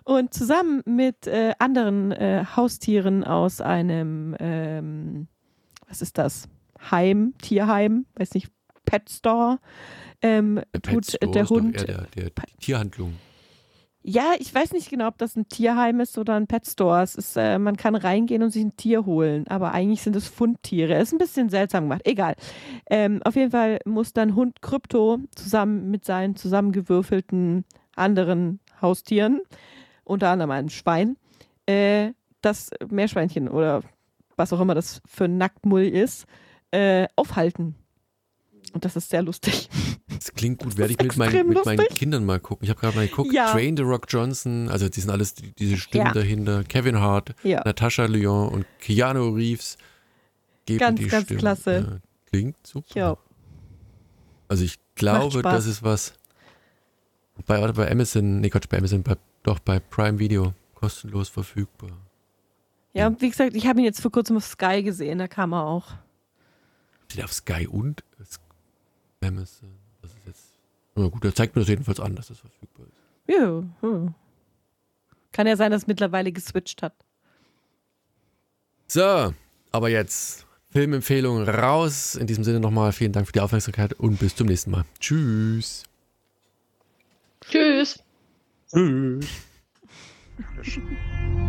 Und zusammen mit äh, anderen äh, Haustieren aus einem ähm, was ist das? Heim, Tierheim, weiß nicht, Pet Store. Ähm, der tut Store der Hund. der, der, Tierhandlung. Ja, ich weiß nicht genau, ob das ein Tierheim ist oder ein Pet Store. Es ist, äh, man kann reingehen und sich ein Tier holen, aber eigentlich sind es Fundtiere. Ist ein bisschen seltsam gemacht. Egal. Ähm, auf jeden Fall muss dann Hund Krypto zusammen mit seinen zusammengewürfelten anderen Haustieren, unter anderem einem Schwein, äh, das Meerschweinchen oder was auch immer das für ein Nacktmull ist, äh, aufhalten. Und das ist sehr lustig. Das klingt gut, werde ich mit, mein, mit meinen Kindern mal gucken. Ich habe gerade mal geguckt, ja. Train the Rock Johnson, also die sind alles diese Stimmen ja. dahinter. Kevin Hart, ja. Natascha Lyon und Keanu Reeves geben ganz, die ganz Stimmen. klasse. Klingt super. Ja. Also ich glaube, das ist was bei, bei Amazon, nee Quatsch, bei Amazon, bei, doch bei Prime Video kostenlos verfügbar. Ja, wie gesagt, ich habe ihn jetzt vor kurzem auf Sky gesehen, da kam er auch. Steht auf Sky und Amazon. Das ist jetzt. Na gut, er zeigt mir das jedenfalls an, dass das verfügbar ist. Ja, ja. Kann ja sein, dass es mittlerweile geswitcht hat. So, aber jetzt Filmempfehlungen raus. In diesem Sinne nochmal vielen Dank für die Aufmerksamkeit und bis zum nächsten Mal. Tschüss. Tschüss. Tschüss